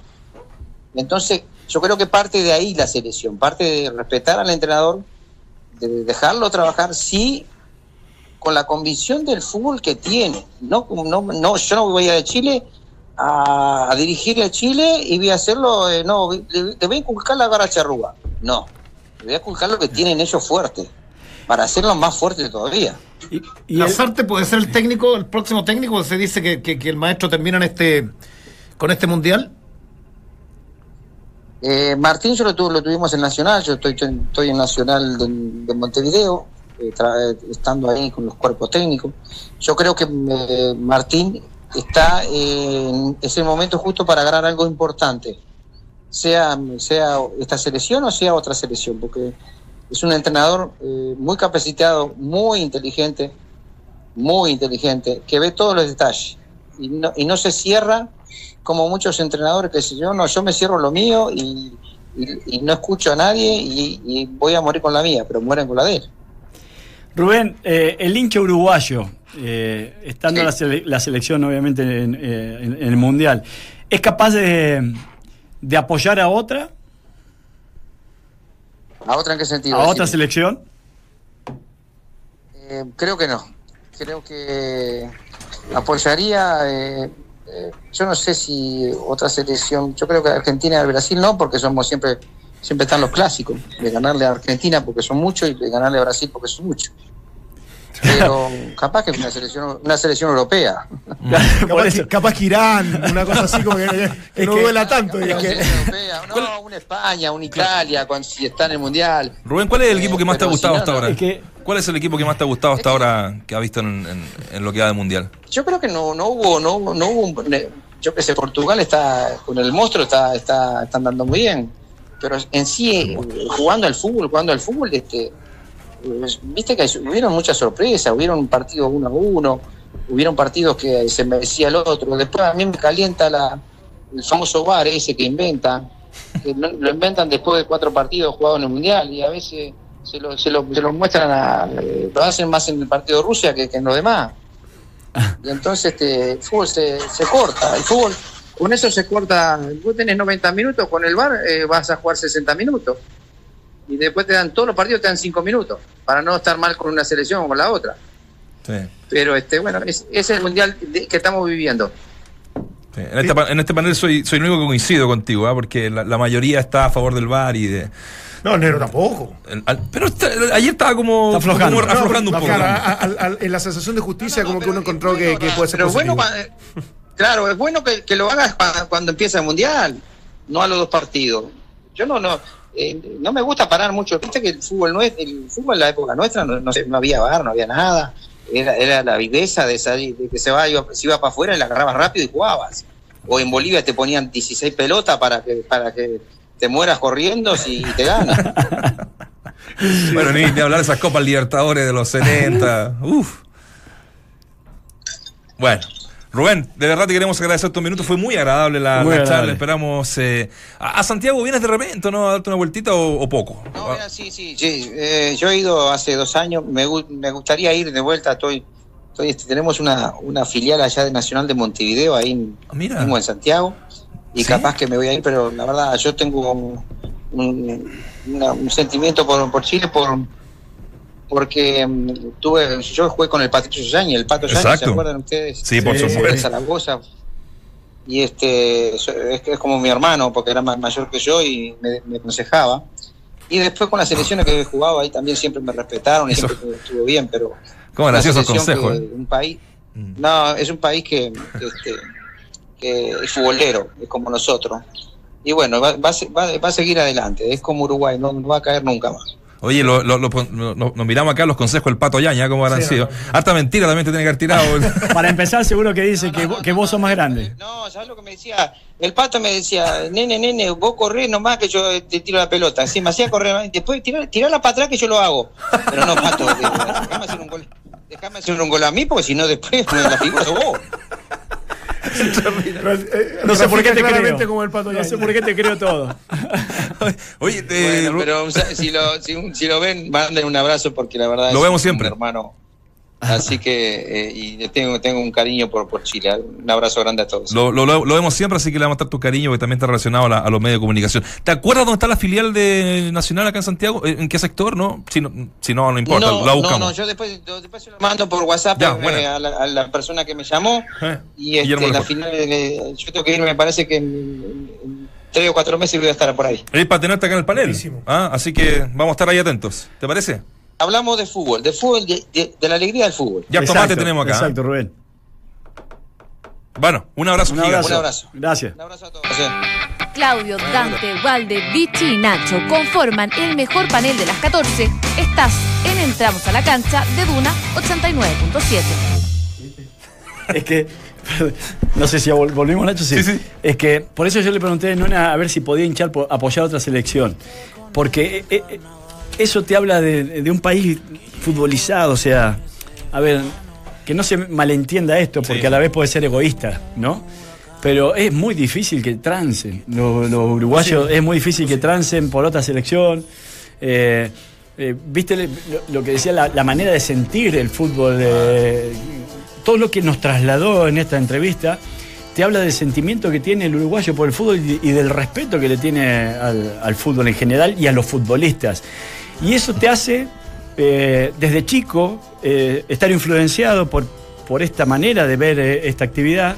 Entonces yo creo que parte de ahí la selección parte de respetar al entrenador de dejarlo trabajar sí con la convicción del fútbol que tiene. No no, no yo no voy a Chile a, a dirigir a Chile y voy a hacerlo eh, no le, le voy a inculcar la garra charrúa. No le voy a inculcar lo que tienen ellos fuerte para hacerlo más fuerte todavía. Y, y Lazarte puede ser el técnico, el próximo técnico, se dice que, que- que el maestro termina en este con este mundial. Eh, Martín yo lo, tu- lo tuvimos en Nacional, yo estoy, estoy en Nacional de, de Montevideo, estando ahí con los cuerpos técnicos. Yo creo que eh, Martín está en es el momento justo para ganar algo importante, sea, sea esta selección o sea otra selección, porque es un entrenador eh, muy capacitado, muy inteligente, muy inteligente, que ve todos los detalles y no, y no se cierra como muchos entrenadores que dicen, yo no, yo me cierro lo mío y, y- y no escucho a nadie y voy a morir con la mía, pero mueren con la de él. Rubén, eh, el hincha uruguayo, eh, estando Sí. la, sele- la selección obviamente en, eh, en- en el Mundial, ¿es capaz de, de apoyar a otra, ¿A otra en qué sentido? a otra selección? Eh, creo que no. Creo que apoyaría. eh, yo no sé si otra selección. Yo creo que Argentina y Brasil no, porque somos siempre. Siempre están los clásicos. De ganarle a Argentina porque son muchos y de ganarle a Brasil porque son muchos. Pero capaz que es una selección, una selección europea. Capaz que, capaz que Irán, una cosa así como que, que- que Es no duela tanto. Selección europea. No, una España, una Italia, cuando, si está en el Mundial. Rubén, ¿cuál es el equipo que más te ha gustado si no, hasta ahora? Es que- ¿Cuál es el equipo que más te ha gustado hasta ahora que ha visto en, en- en lo que va del Mundial? Yo creo que no, no hubo, no, hubo- no hubo, un- yo que sé, Portugal está, con el monstruo está, está, está andando muy bien, pero en sí, eh, jugando al fútbol, jugando al fútbol, este, pues, viste que hubieron muchas sorpresas, hubieron partidos uno a uno, hubieron partidos que se merecía el otro, después a mí me calienta la, el famoso VAR ese que inventan, que lo inventan después de cuatro partidos jugados en el Mundial y a veces se lo, se lo, se lo muestran, a, eh, lo hacen más en el partido de Rusia que, que en los demás. Y entonces este, el fútbol se, se corta. El fútbol, con eso se corta. Vos tenés 90 minutos, con el bar vas a jugar 60 minutos. Y después te dan, todos los partidos te dan 5 minutos, para no estar mal con una selección o con la otra. Sí. Pero este bueno, es, es el mundial de- que estamos viviendo. Sí. En, este, en este panel soy, soy el único que coincido contigo, ¿ah? porque la, la mayoría está a favor del VAR y de. No, Negro tampoco. el- al- pero está- ayer estaba como, Está aflojando. como aflojando un poco. claro, a- a- a- en la sensación de justicia, como que uno encontró que, que puede ser Pero bueno, positivo. cua- claro, es bueno que, lo hagas cua- cuando empieza el mundial, no a los dos partidos. Yo no, no. eh, no me gusta parar mucho. Viste que el fútbol no es, el fútbol en la época nuestra no, no, no había bar, no había nada. Era, era la viveza de, salir, de que se, va, iba, se iba para afuera y la agarrabas rápido y jugabas. O en Bolivia te ponían 16 pelotas para que, para que te mueras corriendo si te ganan. Bueno, ni, ni hablar de esas Copas Libertadores de los 70. Uf. Bueno. Rubén, de verdad te queremos agradecer estos minutos. Fue muy agradable la, Muy la agradable. charla. Esperamos. eh, a, a Santiago vienes de repente, ¿no? A darte una vueltita o, o poco. No, mira, sí, sí, sí. Eh, yo he ido hace dos años, me, me gustaría ir de vuelta, estoy, estoy este, tenemos una, una filial allá de Nacional de Montevideo, ahí en, Ah, mira. mismo en Santiago, y ¿Sí? capaz que me voy a ir, pero la verdad yo tengo un, un- una- un sentimiento por, por Chile, por porque mm, tuve, yo jugué con el Patricio Yañez, el Pato Yañez, ¿se acuerdan ustedes? Sí, por Sí, supuesto. Zaragoza. Y este es, es como mi hermano, porque era más mayor que yo y me, me aconsejaba. Y después con las selecciones que he jugado ahí también siempre me respetaron y Eso. siempre estuvo bien, pero ¿Cómo graciosos consejos? eh? un país, Mm. no, es un país que, que, este, que es futbolero, es como nosotros. Y bueno, va, va, va- va a seguir adelante, es como Uruguay, no, no va a caer nunca más. Oye, lo, lo- lo- lo- nos miramos acá los consejos del pato Yaña, ¿cómo habrán Sí, sido? Harta mentira también te tiene que haber tirado. Para empezar, seguro que dice que, vo- que vos sos más grande. No, ¿sabes lo que me decía? El pato me decía, nene, nene, vos corrés nomás que yo te tiro la pelota. Así me hacía correr, después tirar, tirarla para atrás que yo lo hago. Pero no, pato, déjame hacer un gol. Déjame hacer un gol a mí, porque si no después me la figura sos vos. No sé por qué te creo. como el Pato No sé por qué te creo todo. Oye, te- Bueno, pero o sea, si lo, si, si lo ven, manden un abrazo porque la verdad Lo es vemos siempre. hermano. Así que, eh, y tengo, tengo un cariño por, por Chile. Un abrazo grande a todos. lo, lo- lo- vemos siempre, así que le vamos a dar tu cariño, porque también está relacionado a, la- a los medios de comunicación. ¿Te acuerdas dónde está la filial de Nacional acá en Santiago? ¿En qué sector? No, si no, si no, no importa, no, la no, buscamos. no, yo después, yo después se lo mando por WhatsApp Ya, eh, a, la, a la persona que me llamó. Eh, Y este, la final, eh, yo tengo que ir, me parece que en, en tres o cuatro meses voy a estar por ahí. Es para tenerte acá en el panel. Ah, así que vamos a estar ahí atentos. ¿Te parece? Hablamos de fútbol, de fútbol, de, de- de la alegría del fútbol. Ya Exacto, tomate tenemos acá. Exacto, Rubén. ¿eh? Bueno, un abrazo Un gigante. abrazo. Un abrazo. Gracias. Un abrazo a todos. Sí. Claudio, Dante, Walde, Vichy y Nacho conforman el mejor panel de las 14. Estás en Entramos a la cancha de Duna 89.7. Es que. No sé si vol- volvimos, Nacho. Sí. Sí, sí. Es que por eso yo le pregunté a Nona a ver si podía hinchar por apoyar a otra selección. Porque eh, eh, eso te habla de, de un país futbolizado. O sea, a ver, que no se malentienda esto, porque Sí. a la vez puede ser egoísta, ¿no? Pero es muy difícil que trancen. Los, los uruguayos es muy difícil que trancen por otra selección. Eh, eh, Viste lo, lo que decía la, la manera de sentir el fútbol, eh, todo lo que nos trasladó en esta entrevista, te habla del sentimiento que tiene el uruguayo por el fútbol y, del respeto que le tiene al, al fútbol en general y a los futbolistas. Y eso te hace, eh, desde chico, eh, estar influenciado por, por esta manera de ver eh, esta actividad,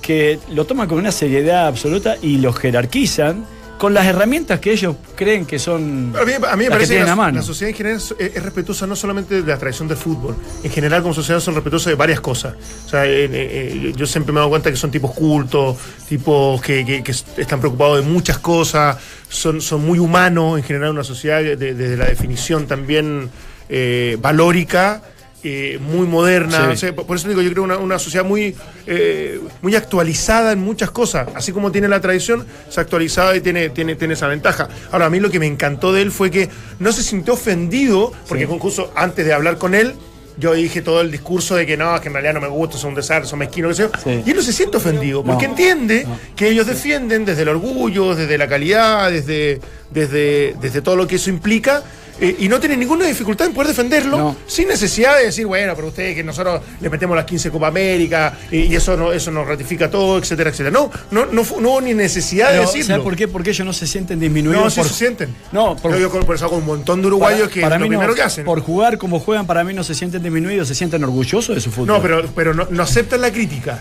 que lo toman con una seriedad absoluta y lo jerarquizan con las herramientas que ellos creen que son A mí, a mí me que parece que la, mano. la sociedad en general es, es respetuosa no solamente de la tradición del fútbol, en general como sociedad son respetuosas de varias cosas. O sea, eh, eh, yo siempre me he dado cuenta que son tipos cultos, tipos que, que- que están preocupados de muchas cosas, son, son muy humanos en general una sociedad de- de- desde la definición también eh, valórica. Eh, muy moderna, Sí. o sea, por eso digo, yo creo una, una sociedad muy, eh, muy actualizada en muchas cosas, así como tiene la tradición, se ha actualizado y tiene, tiene, tiene esa ventaja. Ahora, a mí lo que me encantó de él fue que no se sintió ofendido, porque incluso antes de hablar con él, yo dije todo el discurso de que no, que en realidad no me gusta, son un desastre, son mezquinos, qué sé. Sí. y él no se siente ofendido, porque No. entiende que ellos defienden desde el orgullo, desde la calidad, desde, desde, desde todo lo que eso implica. Eh, y no tiene ninguna dificultad en poder defenderlo No. sin necesidad de decir, bueno, pero ustedes que nosotros le metemos las 15 Copa América y, y eso no, eso nos ratifica todo, etcétera, etcétera. No, no, no, no hubo ni necesidad de decirlo. ¿Sabes por qué? Porque ellos no se sienten disminuidos No, sí por se sienten. No, por, Yo, por eso hago un montón de uruguayos para- que para es lo mí no, primero que hacen. Por jugar como juegan, para mí no se sienten disminuidos, se sienten orgullosos de su fútbol. No, pero, pero no, no aceptan la crítica.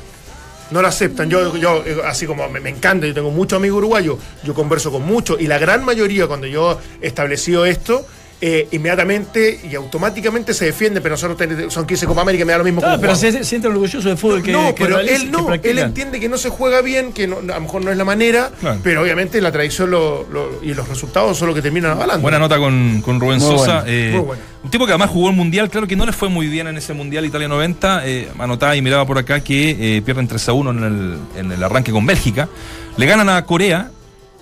No la aceptan. Yo, yo eh, así como me, me encanta, yo tengo muchos amigos uruguayos, yo converso con muchos, y la gran mayoría, cuando yo he establecido esto, eh, inmediatamente y automáticamente se defiende, pero nosotros ten- son 15 Copa América, me da lo mismo Claro, pero se sienten orgullosos del fútbol que no, que pero realizan, él no, él entiende que no se juega bien, que no- a lo mejor no es la manera, Claro. pero obviamente la tradición lo- lo- y los resultados son lo que terminan avalando. Buena nota con, con Rubén Muy Sosa. eh, muy. Un tipo que además jugó el Mundial, claro que no le fue muy bien en ese Mundial Italia 90. Eh, anotaba y miraba por acá que eh, pierden 3 a 1 en el, en el arranque con Bélgica. Le ganan a Corea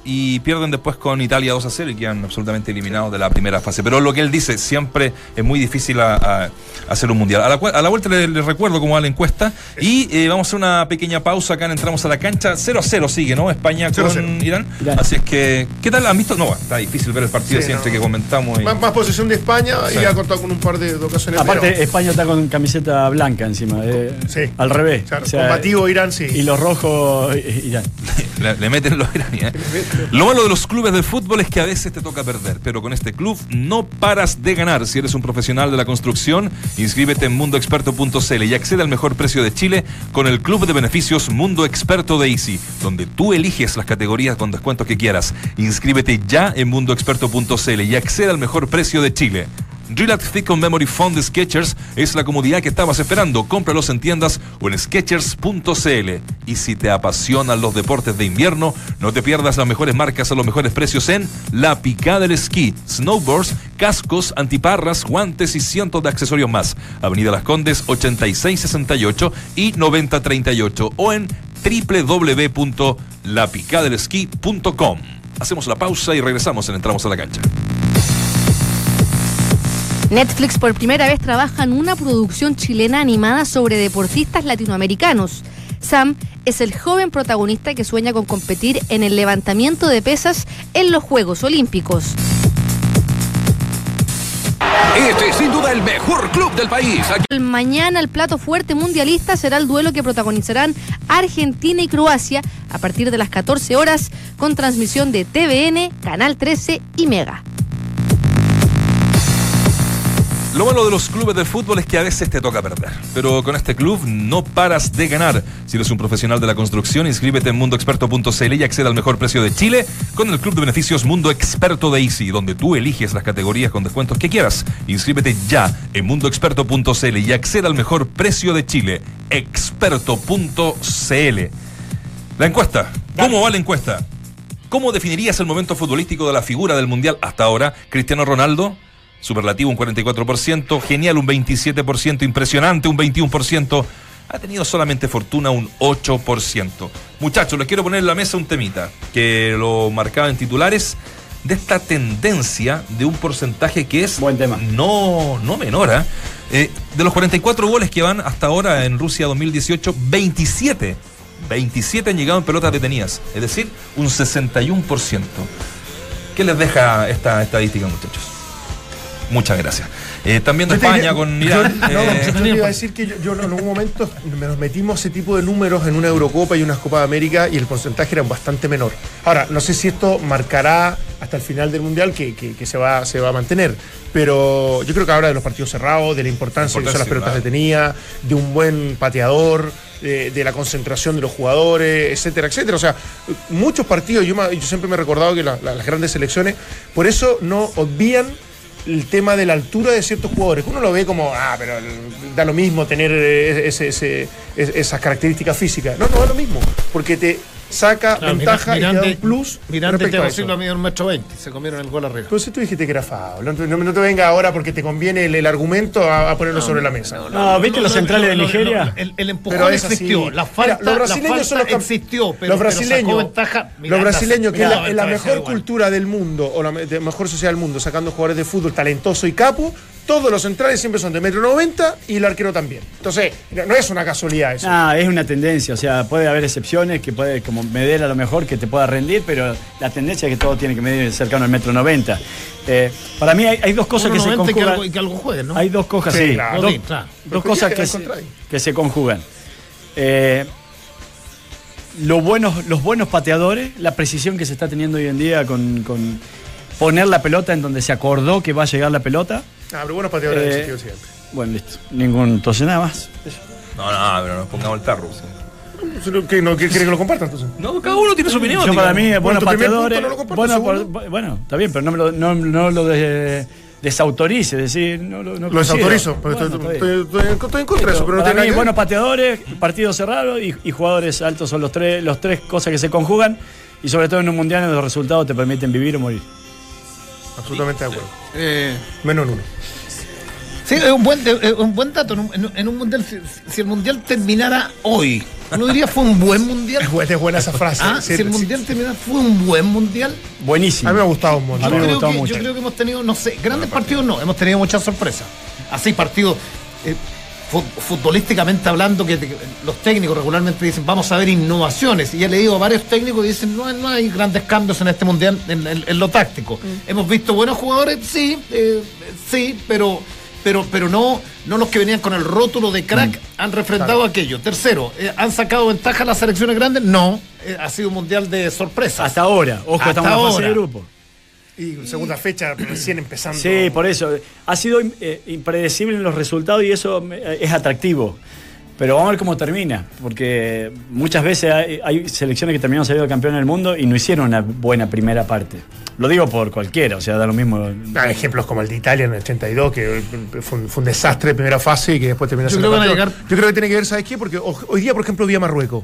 y pierden después con Italia 2 a 0 y quedan absolutamente eliminados de la primera fase. Pero lo que él dice, siempre es muy difícil a- a- hacer un mundial. A la, a la vuelta les les recuerdo cómo va la encuesta y eh, vamos a hacer una pequeña pausa acá en Entramos a la Cancha. 0 a 0 sigue, ¿no? España 0 a con 0. Irán. Irán. Así es que, ¿qué tal han visto? No, está difícil ver el partido Sí, siempre no. que comentamos. y- más, más posesión de España Sí. y ha cortado con un par de, ocasiones. Aparte, pero- España está con camiseta blanca encima. eh, Sí. Al revés. Claro, O sea, combativo Irán, sí. Y los rojos eh, Irán. Le, le meten los iraníes. Lo malo de los clubes de fútbol es que a veces te toca perder, pero con este club no paras de ganar. Si eres un profesional de la construcción, inscríbete en mundoexperto.cl y accede al mejor precio de Chile con el club de beneficios Mundo Experto de Easy, donde tú eliges las categorías con descuentos que quieras. Inscríbete ya en mundoexperto.cl y accede al mejor precio de Chile. Relax Thick Memory Foam de Skechers es la comodidad que estabas esperando. Cómpralos en tiendas o en Skechers.cl. Y si te apasionan los deportes de invierno, no te pierdas las mejores marcas a los mejores precios en La Picada del Esquí, snowboards, cascos, antiparras, guantes y cientos de accesorios más. Avenida Las Condes 8668 y 9038 o en www.lapicadelesquí.com. Hacemos la pausa y regresamos en Entramos a la Cancha. Netflix por primera vez trabaja en una producción chilena animada sobre deportistas latinoamericanos. Sam es el joven protagonista que sueña con competir en el levantamiento de pesas en los Juegos Olímpicos. Este es sin duda el mejor club del país. Aquí Mañana el plato fuerte mundialista será el duelo que protagonizarán Argentina y Croacia a partir de las 14 horas con transmisión de TVN, Canal 13 y Mega. Lo malo de los clubes de fútbol es que a veces te toca perder, pero con este club no paras de ganar. Si eres un profesional de la construcción, inscríbete en mundoexperto.cl y accede al mejor precio de Chile con el club de beneficios Mundo Experto de Easy, donde tú eliges las categorías con descuentos que quieras. Inscríbete ya en mundoexperto.cl y accede al mejor precio de Chile, experto.cl. La encuesta. ¿Cómo va la encuesta? ¿Cómo definirías el momento futbolístico de la figura del Mundial hasta ahora? Cristiano Ronaldo, superlativo un 44%, genial un 27%, impresionante un 21%, ha tenido solamente fortuna un 8%. Muchachos, les quiero poner en la mesa un temita que lo marcaba en titulares de esta tendencia de un porcentaje que es Buen tema. no, no menor. ¿ah? Eh, de los 44 goles que van hasta ahora en Rusia 2018, 27, 27 han llegado en pelotas detenidas, es decir, un 61%. ¿Qué les deja esta estadística, muchachos? Muchas gracias. Eh, también de España con Irán. Yo, no, eh, yo te iba a decir que yo, yo en algún momento nos metimos ese tipo de números en una Eurocopa y unas Copas de América y el porcentaje era bastante menor. Ahora, no sé si esto marcará hasta el final del Mundial que, que- que se, va, se va a mantener, pero yo creo que ahora de los partidos cerrados, de la importancia que son las pelotas claro. detenidas, de un buen pateador, de, de la concentración de los jugadores, etcétera, etcétera. O sea, muchos partidos, yo, me- yo siempre me he recordado que la- la- las grandes selecciones, por eso no obvían el tema de la altura de ciertos jugadores. Uno lo ve como, ah, pero da lo mismo tener eh, ese- ese- es- esas características físicas. No, no da lo mismo, porque te saca Claro, ventaja y te da un plus Miranda y respecto a. Silva miden un metro veinte. Se comieron el gol arriba. Pero si tú dijiste que era foul, no, te- no- no te venga ahora porque te conviene el, el argumento a, a ponerlo sobre la mesa. No, ¿viste los centrales de Nigeria? el, el empujón Pero así. existió. La Mira, falta, los brasileños la son los existió. Pero, los pero sacó brasileños, ventaja. los brasileños, que es la, mejor cultura del mundo, o la, de mejor sociedad del mundo, sacando jugadores de fútbol talentoso y capo, todos los centrales siempre son de metro noventa y el arquero también. Entonces, no no es una casualidad eso. Ah, es una tendencia, o sea, puede haber excepciones que puede como medir a lo mejor que te pueda rendir, pero la tendencia es que todo tiene que medir cercano al metro 90. Eh, para mí hay, hay dos cosas que se 1.90 y que conjugan. algo, que algo juegue, ¿no? Hay dos cosas, Sí, sí, claro. dos, Sí, claro. dos cosas que se, que se conjugan. Eh, lo buenos, los buenos pateadores, la precisión que se está teniendo hoy en día con, con poner la pelota en donde se acordó que va a llegar la pelota. Ah, pero buenos pateadores han Eh, existido siempre. Bueno, listo. Ningún, entonces nada más. no, no, pero nos pongamos el tarro. sí. ¿Qué, no, ¿qué quiere que lo comparta entonces? No, cada uno tiene su opinión. Yo para mí, buenos pateadores. no lo bueno, por- bueno, está bien, pero no, me lo, no, no lo de- desautorice, es decir, no, Lo considero. desautorizo, porque Bueno, estoy, está bien. estoy- estoy- estoy en contra de eso, pero no tiene mí, nada que buenos pateadores, partidos cerrados y, y jugadores altos son los tres, los tres cosas que se conjugan y sobre todo en un mundial donde los resultados te permiten vivir o morir. Absolutamente de acuerdo. Eh, Menos en uno. Sí, es un buen, es un buen dato. En un, en mundial, si, si el mundial terminara hoy, uno diría fue un buen mundial. Es buena, es buena esa frase. Ah, Sí, si el sí. mundial terminara, fue un buen mundial. Buenísimo. A mí me ha gustado un montón. A mí me creo gustó que, mucho. Yo creo que hemos tenido, no sé, grandes partidos no, hemos tenido muchas sorpresas. Así partidos, eh, futbolísticamente hablando, que, los técnicos regularmente dicen, vamos a ver innovaciones. Y he leído a varios técnicos que dicen, no, no hay grandes cambios en este mundial en, en- en lo táctico. Hemos visto buenos jugadores, sí, eh, sí, pero... Pero, pero no, no los que venían con el rótulo de crack han refrendado aquello. Tercero, eh, ¿han sacado ventaja las selecciones grandes? No, eh, ha sido un mundial de sorpresas. Hasta ahora, ojo, Hasta estamos en fase de grupo. Y segunda fecha, recién empezando. Sí, por eso. Ha sido eh, impredecible en los resultados y eso eh, es atractivo. Pero vamos a ver cómo termina, porque muchas veces hay, hay selecciones que terminaron saliendo campeón del mundo y no hicieron una buena primera parte. Lo digo por cualquiera, o sea, da lo mismo. Ah, ejemplos como el de Italia en el 82, que fue un, fue un desastre de primera fase y que después terminó Yo siendo creo que van a campeón. llegar- Yo creo que tiene que ver, ¿sabes qué? Porque ho- hoy día, por ejemplo, vi a Marruecos,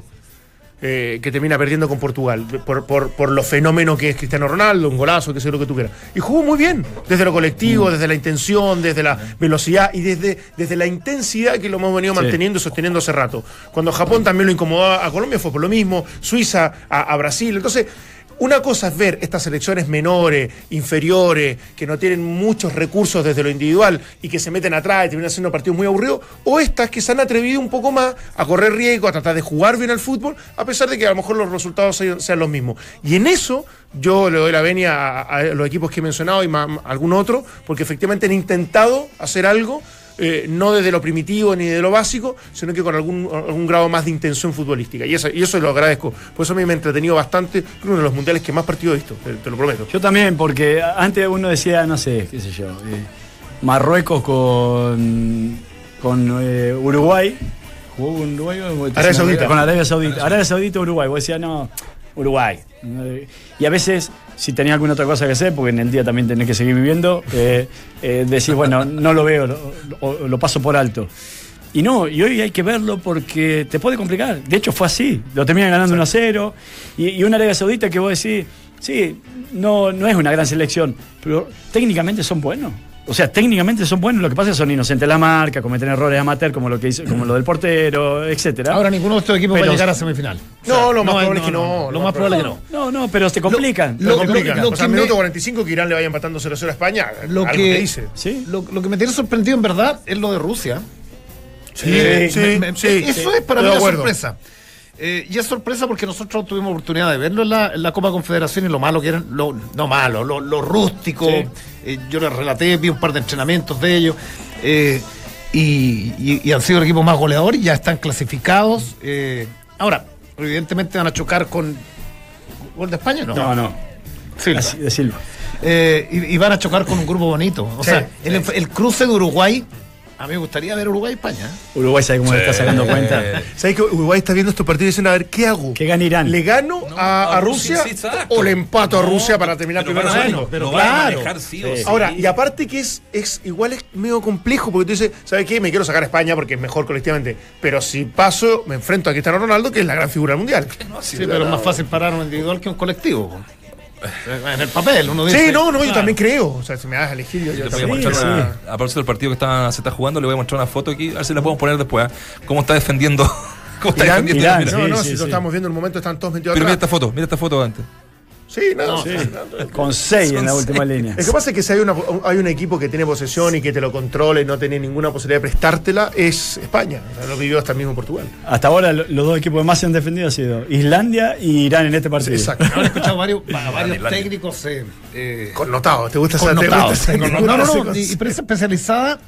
eh, que termina perdiendo con Portugal, por, por, por lo fenómeno que es Cristiano Ronaldo, un golazo, que sé lo que tú quieras. Y jugó muy bien, desde lo Mm. colectivo, desde la intención, desde la velocidad y desde, desde la intensidad que lo hemos venido Sí. manteniendo y sosteniendo hace rato. Cuando Japón también lo incomodó a Colombia fue por lo mismo, Suiza a, a Brasil. Entonces, una cosa es ver estas selecciones menores, inferiores, que no tienen muchos recursos desde lo individual y que se meten atrás y terminan haciendo partidos muy aburridos, o estas que se han atrevido un poco más a correr riesgo, a tratar de jugar bien al fútbol, a pesar de que a lo mejor los resultados sean, los mismos. Y en eso yo le doy la venia a, a los equipos que he mencionado y más, algún otro, porque efectivamente han intentado hacer algo. Eh, no desde lo primitivo ni de lo básico, sino que con algún, algún grado más de intención futbolística. Y eso, y eso lo agradezco. Por eso a mí me ha entretenido bastante. Creo que uno de los mundiales que más partidos he visto, te, te lo prometo. Yo también, porque antes uno decía, no sé, qué sé yo, eh, Marruecos con, con eh, Uruguay. ¿Jugó con Uruguay o- Arabia Saudita. Con Arabia Saudita. Arabia Saudita, Uruguay. Vos decías, no, Uruguay. Y a veces, si tenía alguna otra cosa que hacer, porque en el día también tenés que seguir viviendo, eh, eh, decís, bueno, no lo veo, lo, paso por alto. Y no, y hoy hay que verlo porque te puede complicar. De hecho, fue así. Lo terminan ganando 1 a 0. Y, y una Arabia Saudita que vos decís, sí, no, no es una gran selección, pero técnicamente son buenos. O sea, técnicamente son buenos. Lo que pasa es que son inocentes la marca, cometen errores amateur como lo que hizo, como lo del portero, etcétera. Ahora ninguno de estos equipos va Pero- a llegar a semifinal. No, lo más no, probable no, es que no. no, lo más probable es que no. No, no, pero te complican. Lo- Lo complica. lo o sea, que minuto me- 45 que Irán le vaya empatando 0-0 a España. Lo algo que, dice. Sí. lo, lo que me tiene sorprendido en verdad es lo de Rusia. Sí, Eh, sí, me- me- sí, eso sí. es para mí una sorpresa. Eh, y es sorpresa porque nosotros tuvimos oportunidad de verlo en la, en la Copa Confederación y lo malo que eran, lo, no malo, lo, lo rústico. Sí. Eh, yo les relaté, vi un par de entrenamientos de ellos. eh, y, y- y han sido el equipo más goleador y ya están clasificados. eh. ahora, evidentemente van a chocar con. ¿Gol de España? No. No, no. Silva. Así de Silva. Eh, y, y van a chocar con un grupo bonito. O Sí, sea, el, el cruce de Uruguay. A mí me gustaría ver Uruguay y España. ¿eh? Uruguay sabe cómo le está sacando cuenta. ¿Sabes que Uruguay está viendo estos partidos y dicen, a ver, ¿qué hago? Que gane Irán. ¿Le gano a, a a Rusia, sí, o le empato a Rusia para terminar pero primero van a- pero Pero van a claro. manejar sí o Sí. sí. Ahora, y aparte que es, es igual es medio complejo, porque tú dices, ¿sabes qué? Me quiero sacar a España porque es mejor colectivamente. Pero si paso, me enfrento a Cristiano Ronaldo, que es la gran figura del mundial. Sí, pero es más fácil parar un individual que un colectivo. En el papel, uno dice. Sí, no, no, yo también creo. O sea, si me das a elegir, yo, yo también. sí. una- a propósito del partido que está, se está jugando, le voy a mostrar una foto aquí, a ver si la podemos poner después. ¿eh? ¿Cómo está defendiendo? ¿Cómo está Irán, defendiendo? Irán, Mira. sí, No, no, sí, si sí. lo estamos viendo en un momento, están todos metidos Pero mira esta foto, mira esta foto antes. Sí, no, sí. Con seis en la última línea. Lo que pasa es que si hay, una, hay un equipo que tiene posesión y que te lo controla y no tiene ninguna posibilidad de prestártela, es España. O sea, lo vivió hasta el mismo Portugal. Hasta ahora lo- los dos equipos que más se han defendido han sido Islandia y Irán en este partido. Exacto. Ahora he escuchado varios, a varios Irlanda. técnicos eh, eh, Connotado, ¿te gusta esa te connotados. gusta esa- No, no, no, y prensa especializada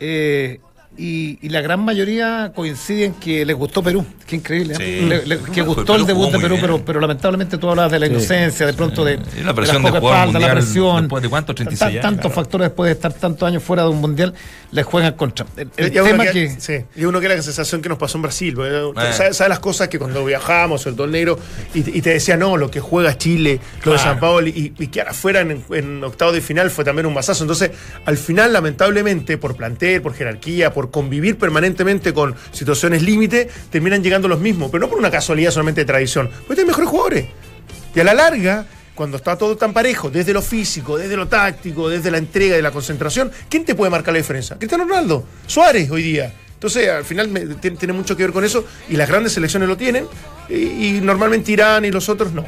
eh, y, y la gran mayoría coinciden que les gustó Perú. Qué increíble. ¿eh? Sí. Le- le- que Perú gustó el debut de Perú, bien. pero, pero lamentablemente tú hablas de la inocencia, de pronto de, la presión de de la presión. después de cuánto, 36 años, Tantos claro. factores después de estar tantos años fuera de un mundial, les juegan contra. El, el y tema que, que. sí, y uno que era la sensación que nos pasó en Brasil. Eh. ¿Sabes, las cosas que cuando viajamos, sobre todo el negro, y, y te decía, no, lo que juega Chile, lo de San Paulo, y, y que ahora fuera en, en octavo de final fue también un masazo. Entonces, al final, lamentablemente, por plantel, por jerarquía, por convivir permanentemente con situaciones límite, terminan llegando los mismos. Pero no por una casualidad solamente de tradición, porque tienen mejores jugadores. Y a la larga, cuando está todo tan parejo, desde lo físico, desde lo táctico, desde la entrega y la concentración, ¿quién te puede marcar la diferencia? Cristiano Ronaldo, Suárez hoy día. Entonces, al final tiene, mucho que ver con eso y las grandes selecciones lo tienen y normalmente Irán y los otros no.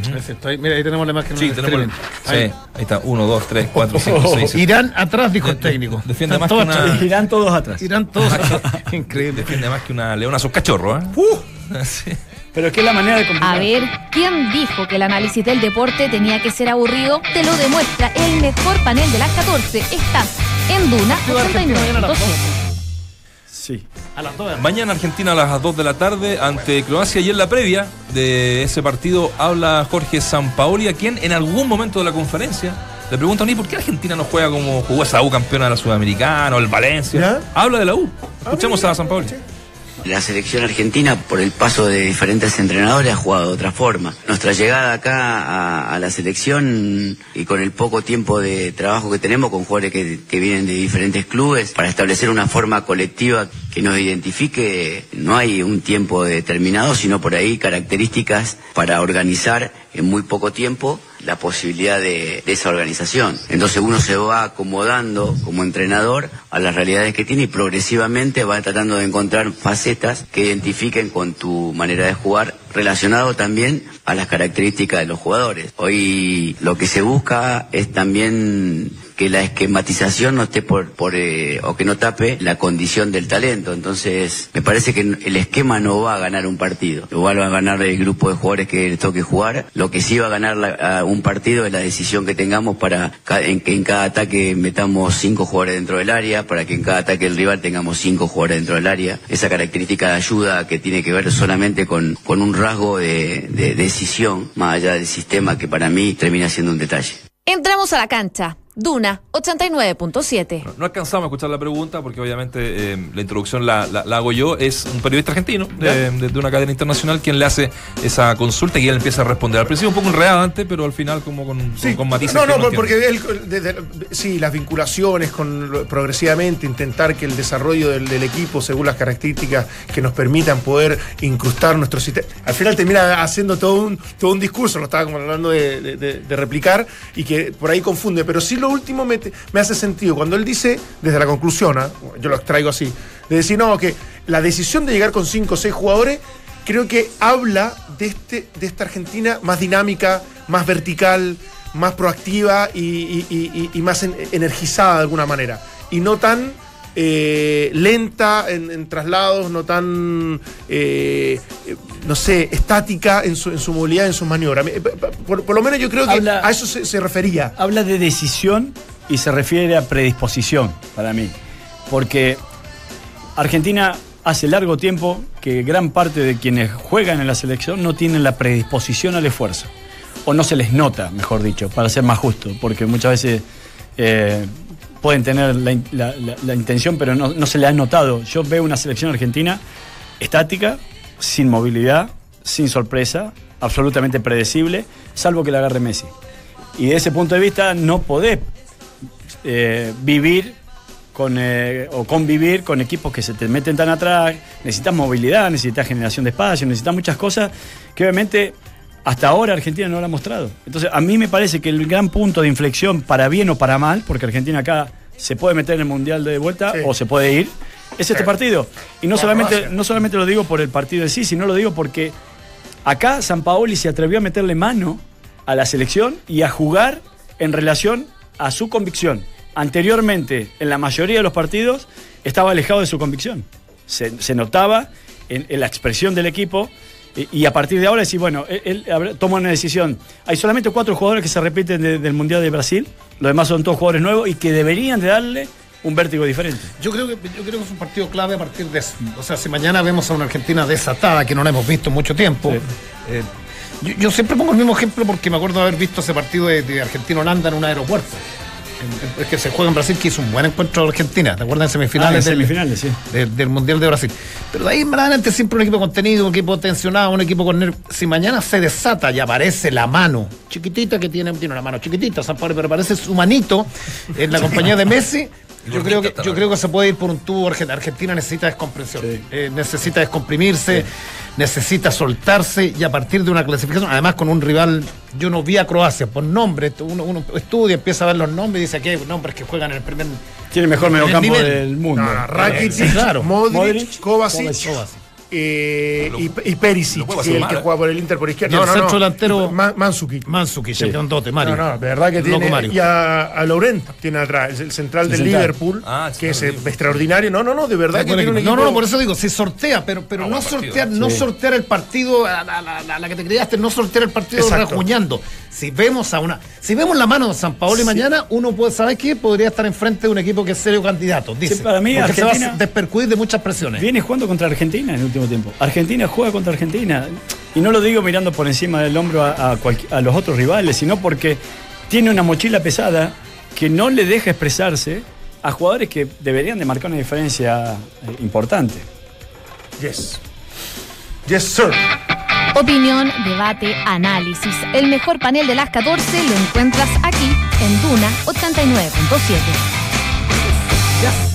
Perfecto, ahí- mira, ahí tenemos la imagen. Sí, tenemos el- streaming. sí, ahí está. 1, 2, 3, 4, 5, 6. Irán atrás, dijo el técnico. defiende más que una- atrás. Irán todos atrás. Irán todos atrás. Increíble. Defiende más que una leona a sus cachorros, ¿eh? Sí. Pero es que es la manera de complicar. A ver, ¿quién dijo que el análisis del deporte tenía que ser aburrido? Te lo demuestra el mejor panel de las 14. Estás en Duna 89.7. Sí. A las dos. Mañana Argentina a las 2 de la tarde ante Croacia y en la previa de ese partido habla Jorge Sampaoli, a quien en algún momento de la conferencia le preguntan ¿y por qué Argentina no juega como jugó esa U campeona de la Sudamericana o el Valencia? ¿Ya? Habla de la U. Escuchemos a Sampaoli. La selección argentina, por el paso de diferentes entrenadores, ha jugado de otra forma. Nuestra llegada acá a, la selección y con el poco tiempo de trabajo que tenemos con jugadores que, que vienen de diferentes clubes, para establecer una forma colectiva que nos identifique, no hay un tiempo determinado, sino por ahí características para organizar en muy poco tiempo la posibilidad de, esa organización. Entonces uno se va acomodando como entrenador a las realidades que tiene y progresivamente va tratando de encontrar facetas que identifiquen con tu manera de jugar relacionado también a las características de los jugadores. Hoy lo que se busca es también que la esquematización no esté por, eh, o que no tape la condición del talento. Entonces, me parece que el esquema no va a ganar un partido. Igual va a ganar el grupo de jugadores que le toque jugar. Lo que sí va a ganar un partido es la decisión que tengamos para en que en cada ataque metamos cinco jugadores dentro del área, para que en cada ataque del rival tengamos cinco jugadores dentro del área. Esa característica de ayuda que tiene que ver solamente con, con un rasgo de decisión, más allá del sistema que para mí termina siendo un detalle. Entramos a la cancha. Duna 89.7. No, no alcanzamos a escuchar la pregunta porque obviamente eh, la introducción la, la- la hago yo. Es un periodista argentino de, de- de una cadena internacional quien le hace esa consulta y él empieza a responder. Al principio un poco enredado antes, pero al final como con, con, con matices. No, que no, porque él, desde- sí, las vinculaciones con progresivamente intentar que el desarrollo del, del equipo, según las características que nos permitan poder incrustar nuestro sistema, al final termina haciendo todo un, todo un discurso, lo estaba como hablando de, de- de- de replicar y que por ahí confunde, pero sí lo último me, hace sentido cuando él dice, desde la conclusión, ¿ah? yo lo extraigo así, de decir, no, que la decisión de llegar con 5 o 6 jugadores creo que habla de, este, de esta Argentina más dinámica, más vertical, más proactiva y, más en- energizada de alguna manera. Y no tan eh, lenta en, en traslados, no tan, eh, eh, no sé, estática en su, en su movilidad, en sus maniobras. Me- Por, por lo menos yo creo que Habla- a eso se, se refería. Habla de decisión y se refiere a predisposición para mí. Porque Argentina hace largo tiempo que gran parte de quienes juegan en la selección no tienen la predisposición al esfuerzo. O no se les nota, mejor dicho, para ser más justo. Porque muchas veces eh, pueden tener la, la intención, pero no, no se le ha notado. Yo veo una selección argentina estática, sin movilidad, sin sorpresa, absolutamente predecible, salvo que la agarre Messi. Y de ese punto de vista no podés eh, vivir con, eh, o convivir con equipos que se te meten tan atrás. Necesitas movilidad, necesitas generación de espacio, necesitas muchas cosas que obviamente hasta ahora Argentina no lo ha mostrado. Entonces, a mí me parece que el gran punto de inflexión, para bien o para mal, porque Argentina acá se puede meter en el Mundial de vuelta Sí. o se puede ir, es este Sí. partido. Y no solamente, no solamente lo digo por el partido en sí, sino lo digo porque acá San Paoli se atrevió a meterle mano a la selección y a jugar en relación a su convicción. Anteriormente, en la mayoría de los partidos, estaba alejado de su convicción. Se, se notaba en, en la expresión del equipo y, a partir de ahora decir, bueno, él, toma una decisión. Hay solamente cuatro jugadores que se repiten de- del Mundial de Brasil, los demás son todos jugadores nuevos y que deberían de darle un vértigo diferente. Yo creo que yo creo que es un partido clave a partir de eso. O sea, si mañana vemos a una Argentina desatada que no la hemos visto en mucho tiempo. Sí. eh, yo, yo siempre pongo el mismo ejemplo porque me acuerdo de haber visto ese partido de, de Argentina-Holanda en un aeropuerto. En- en- Es que se juega en Brasil, que hizo un buen encuentro de Argentina. ¿Te acuerdas en semifinales? Ah, en del- semifinales, sí. del, del Mundial de Brasil. Pero de ahí en adelante siempre un equipo contenido, un equipo tensionado, un equipo con nervios. Si mañana se desata y aparece la mano chiquitita que tiene, tiene una mano chiquitita, San Pablo, pero aparece su manito en la compañía de Messi. Yo creo, que, yo creo que se puede ir por un tubo. Argen- Argentina necesita descompresión, Sí. eh, necesita descomprimirse, necesita soltarse y a partir de una clasificación, además con un rival, yo no vi a Croacia por nombre, uno, uno estudia, empieza a ver los nombres y dice que hay nombres que juegan en el primer Tiene el mejor mediocampo del mundo. No, no, Rakitic, Sí, claro. Modric, Modric, Kovacic, Kovacic. Eh, y, y Perisic, que el que juega por el Inter por izquierda. El No, no, centro no. delantero- Ma- Mandzukic. Mansuki, campeón dote, Mario. No, no, de verdad que Loco tiene. Mario. Y a, a Laurent tiene atrás, es el central El del. Liverpool, Ah, el que es extraordinario. No, no, no, de verdad que tiene un equipo. No, no, no, por eso digo, se sortea, pero, pero Ah, no partido. sortear, no Sí. sortear el partido a la, la- a la que te creaste, no sortear el partido rajuñando. Si vemos a una, si vemos la mano de San Paolo y mañana, uno puede, ¿sabes qué? Podría estar enfrente de un equipo que es serio candidato, dice. Sí, para mí, porque se va Argentina- a despercudir de muchas presiones. Viene jugando contra Argentina en el último tiempo. Argentina juega contra Argentina. Y no lo digo mirando por encima del hombro a, a a los otros rivales, sino porque tiene una mochila pesada que no le deja expresarse a jugadores que deberían de marcar una diferencia eh, importante. Yes. Yes, sir. Opinión, debate, análisis. El mejor panel de las 14 lo encuentras aquí en Duna 89.7.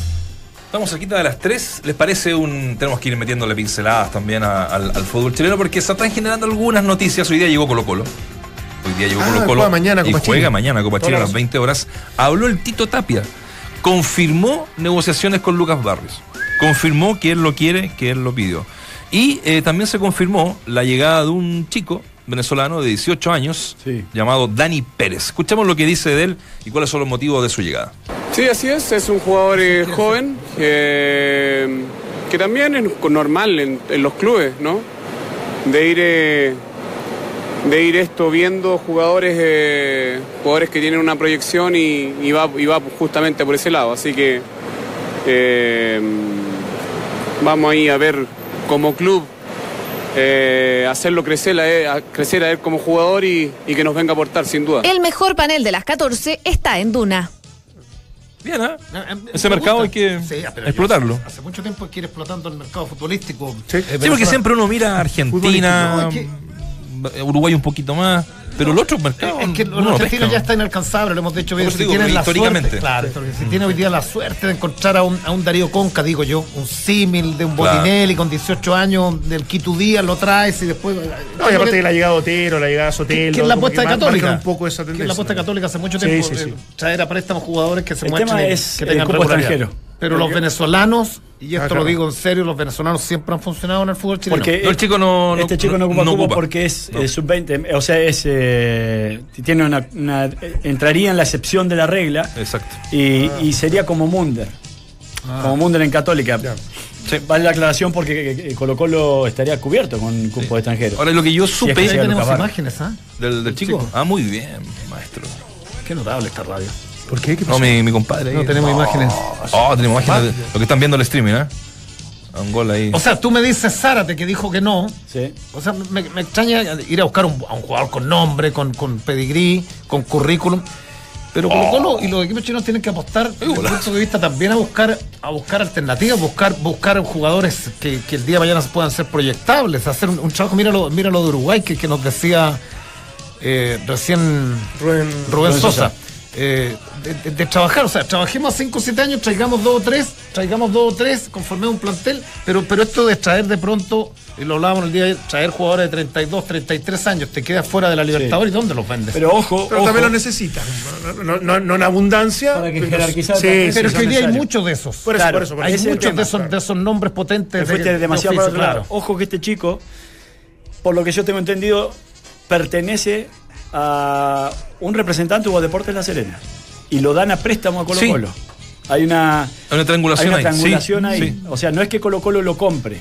Estamos cerquita de las 3. ¿Les parece un.? Tenemos que ir metiéndole pinceladas también a- al, al fútbol chileno porque se están generando algunas noticias. Hoy día llegó Colo Colo. Hoy día llegó Ah, Colo Colo. juega mañana y Copa juega Chile. mañana Copa Chile a la las razón. 20 horas. Habló el Tito Tapia. Confirmó negociaciones con Lucas Barrios. Confirmó que él lo quiere, que él lo pidió. Y eh, también se confirmó la llegada de un chico venezolano de 18 años Sí. llamado Dani Pérez. Escuchemos lo que dice de él y cuáles son los motivos de su llegada. Sí, así es, es un jugador eh, joven eh, que también es normal en, en los clubes, ¿no? De ir, eh, de ir esto viendo jugadores, eh, jugadores que tienen una proyección y, y va, y va justamente por ese lado. Así que eh, vamos ahí a ver como club eh, hacerlo crecer a, él, a crecer a él como jugador y, y que nos venga a aportar sin duda. El mejor panel de las 14 está en Duna. Bien, ¿eh? Eh, Ese me mercado gusta. hay que Sí, explotarlo. yo Hace, hace mucho tiempo que ir explotando el mercado futbolístico. Sí. eh, Sí, porque venezolano. siempre uno mira a Argentina, No, es que- Uruguay un poquito más, pero el otro mercado. Es que los lo argentinos ya está inalcanzable, lo hemos dicho bien. Si digo, tienen la históricamente. suerte, claro, porque si tiene hoy día la suerte de encontrar a un, a un Darío Conca, digo yo, un símil de un Claro. Botinelli con 18 años, del Quito Díaz, lo traes y después. No, y aparte de la llegada de Otero, la llegada de Sotelo. que es la apuesta católica. un poco esa Que es tendencia. la apuesta católica hace mucho Sí, tiempo. sí, sí. eh, Traer a préstamos jugadores que se El muestren tema es que el tengan cupo regularidad. extranjero. Pero los venezolanos, y esto Ah, lo digo en serio, los venezolanos siempre han funcionado en el fútbol chileno. Porque No, el chico no- no- este chico no ocupa ocupa. porque es No. eh, sub-20, o sea, es eh, tiene una, una- eh, entraría en la excepción de la regla Exacto. y, y sería como Munder. Como Munder en Católica. Sí. Vale la aclaración porque eh, Colo Colo estaría cubierto con cupo extranjero. Ahora, lo que yo Si es supe que tenemos imágenes, ¿ah? del, del chico. chico. Ah, muy bien, maestro. Qué notable esta radio. ¿Por qué? ¿Qué No, pasó? mi, mi compadre. ahí. No tenemos imágenes. Oh, tenemos imágenes de lo que están viendo el streaming, ¿eh? Un gol ahí. O sea, tú me dices Zárate que dijo que no. Sí. O sea, me, me extraña ir a buscar un- a un jugador con nombre, con, con pedigrí, con currículum. Pero Colo Colo y los equipos chinos tienen que apostar, desde el punto de vista, también a buscar, a buscar alternativas, buscar, buscar jugadores que, que el día de mañana puedan ser proyectables, hacer un, un trabajo. Míralo, míralo de Uruguay, que, que nos decía eh, recién Rubén, Rubén Rubén Sosa. Sosa. Eh, de, de- de trabajar, o sea, trabajemos a 5 o 7 años, traigamos dos o tres, traigamos dos o tres, conformemos un plantel, pero, pero esto de traer de pronto, y lo hablábamos el día de ayer, traer jugadores de 32, 33 años, te quedas fuera de la Libertadores, ¿y dónde los vendes? Pero ojo, Pero ojo, también lo necesitan. No, no, no- no en abundancia. Para que pero- jerarquizar Sí, sí, pero es sí. que hoy día hay muchos de esos. Por eso, Claro, por eso. por hay muchos tema, de esos, de esos nombres potentes. te de- de demasiado oficio, lado. Ojo que este chico, por lo que yo tengo entendido, pertenece a un representante de Deportes La Serena. Y lo dan a préstamo a Colo Sí. Colo. Hay una, Hay una triangulación hay una ahí, triangulación ahí. sí. O sea, no es que Colo Colo lo compre.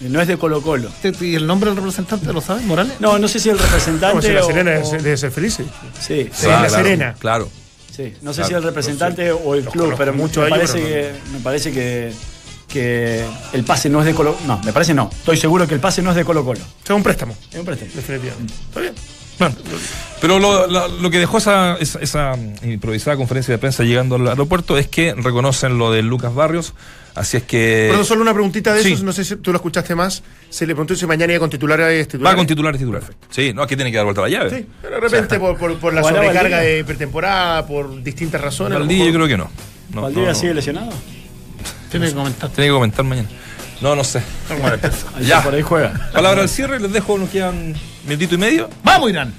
No es de Colo Colo. ¿Y el nombre del representante lo sabes, Morales? No, no sé si el Como representante si la Serena o- debe ser- feliz. Sí, Sí, Sí, La Serena. Claro. Sí, no sé Claro, si el representante o el los club, pero mucho me ellos, parece, pero que, me parece que, que el pase no es de Colo No, me parece no. Estoy seguro que el pase no es de Colo Colo. Es un préstamo, Es un préstamo. definitivamente. Está bien. Bueno, pero lo, lo- lo que dejó esa, esa, esa improvisada conferencia de prensa llegando al aeropuerto es que reconocen lo de Lucas Barrios. Así es que. Perdón, solo una preguntita de sí. eso, no sé si tú lo escuchaste más. Se le preguntó si mañana iba con titulares. Va titulares. con titulares titular. Sí, no, aquí tiene que dar vuelta la llave. Sí, pero de repente por, por- por la sobrecarga de pretemporada, por distintas razones. a Valdivia yo creo que no. No, ¿Valdivia no, sigue lesionado? Tiene que comentar. Tiene que comentar mañana. No, no sé. Ya. Por ahí juega. Palabra al cierre, les dejo, nos quedan minutito y medio. ¡Vamos, Irán!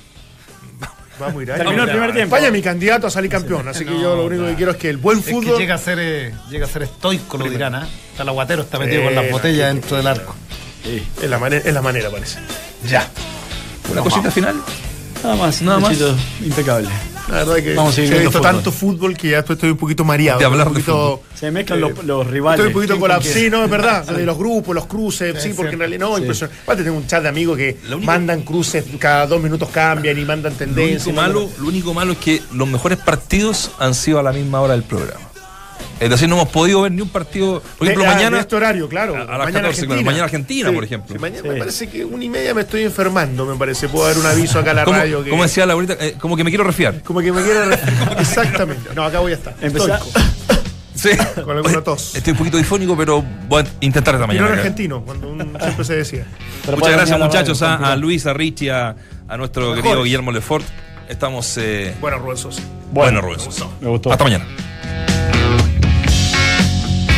Vamos, Irán. Terminó el primer tiempo. España es mi candidato a salir campeón, así que yo lo único que quiero es que el buen Es que fútbol. llega a ser, eh, llega a ser estoico lo de Irán, ¿ah? Está el aguatero, está metido Sí, con las botellas dentro del arco. Es la, manera, es la manera, parece. Ya. Una cosita final. Nada más. Nada más. Impecable. La verdad es que Vamos a viendo visto fútbol. tanto fútbol que ya estoy, estoy un poquito mareado. De hablar un de poquito, Se mezclan eh, los, los rivales. Estoy un poquito ¿Quién colapsado. con Sí, no, es verdad. De los grupos, los cruces, sí, Sí, porque en realidad no, Sí. impresionante. Aparte tengo un chat de amigos que Lo único- mandan cruces, cada dos minutos cambian y mandan Lo tendencias. único, malo, lo único malo es que los mejores partidos han sido a la misma hora del programa. Es decir, no hemos podido ver ni un partido. Por ejemplo, De- ah, mañana. de este horario, claro. a- a las 14, claro, mañana Argentina, por ejemplo. Sí, mañana Sí. Me parece que una y media me estoy enfermando, me parece. Puedo dar un aviso acá a la ¿Cómo, radio. Que, cómo decía Laurita? Eh, como que me quiero resfriar. como que me quiere. re- Exactamente. No, acá voy a estar. Sí. con alguna tos. Estoy un poquito difónico, pero voy a intentar esta mañana. en acá. argentino, cuando un- siempre se decía. Pero Muchas gracias, a muchachos. radio, A, a. Luis, a Richie, a, a nuestro Mejores. querido Guillermo Lefort. Estamos. Eh, Bueno, Rubén Sosa. bueno, Rubén Sosa. Me gustó. Hasta mañana.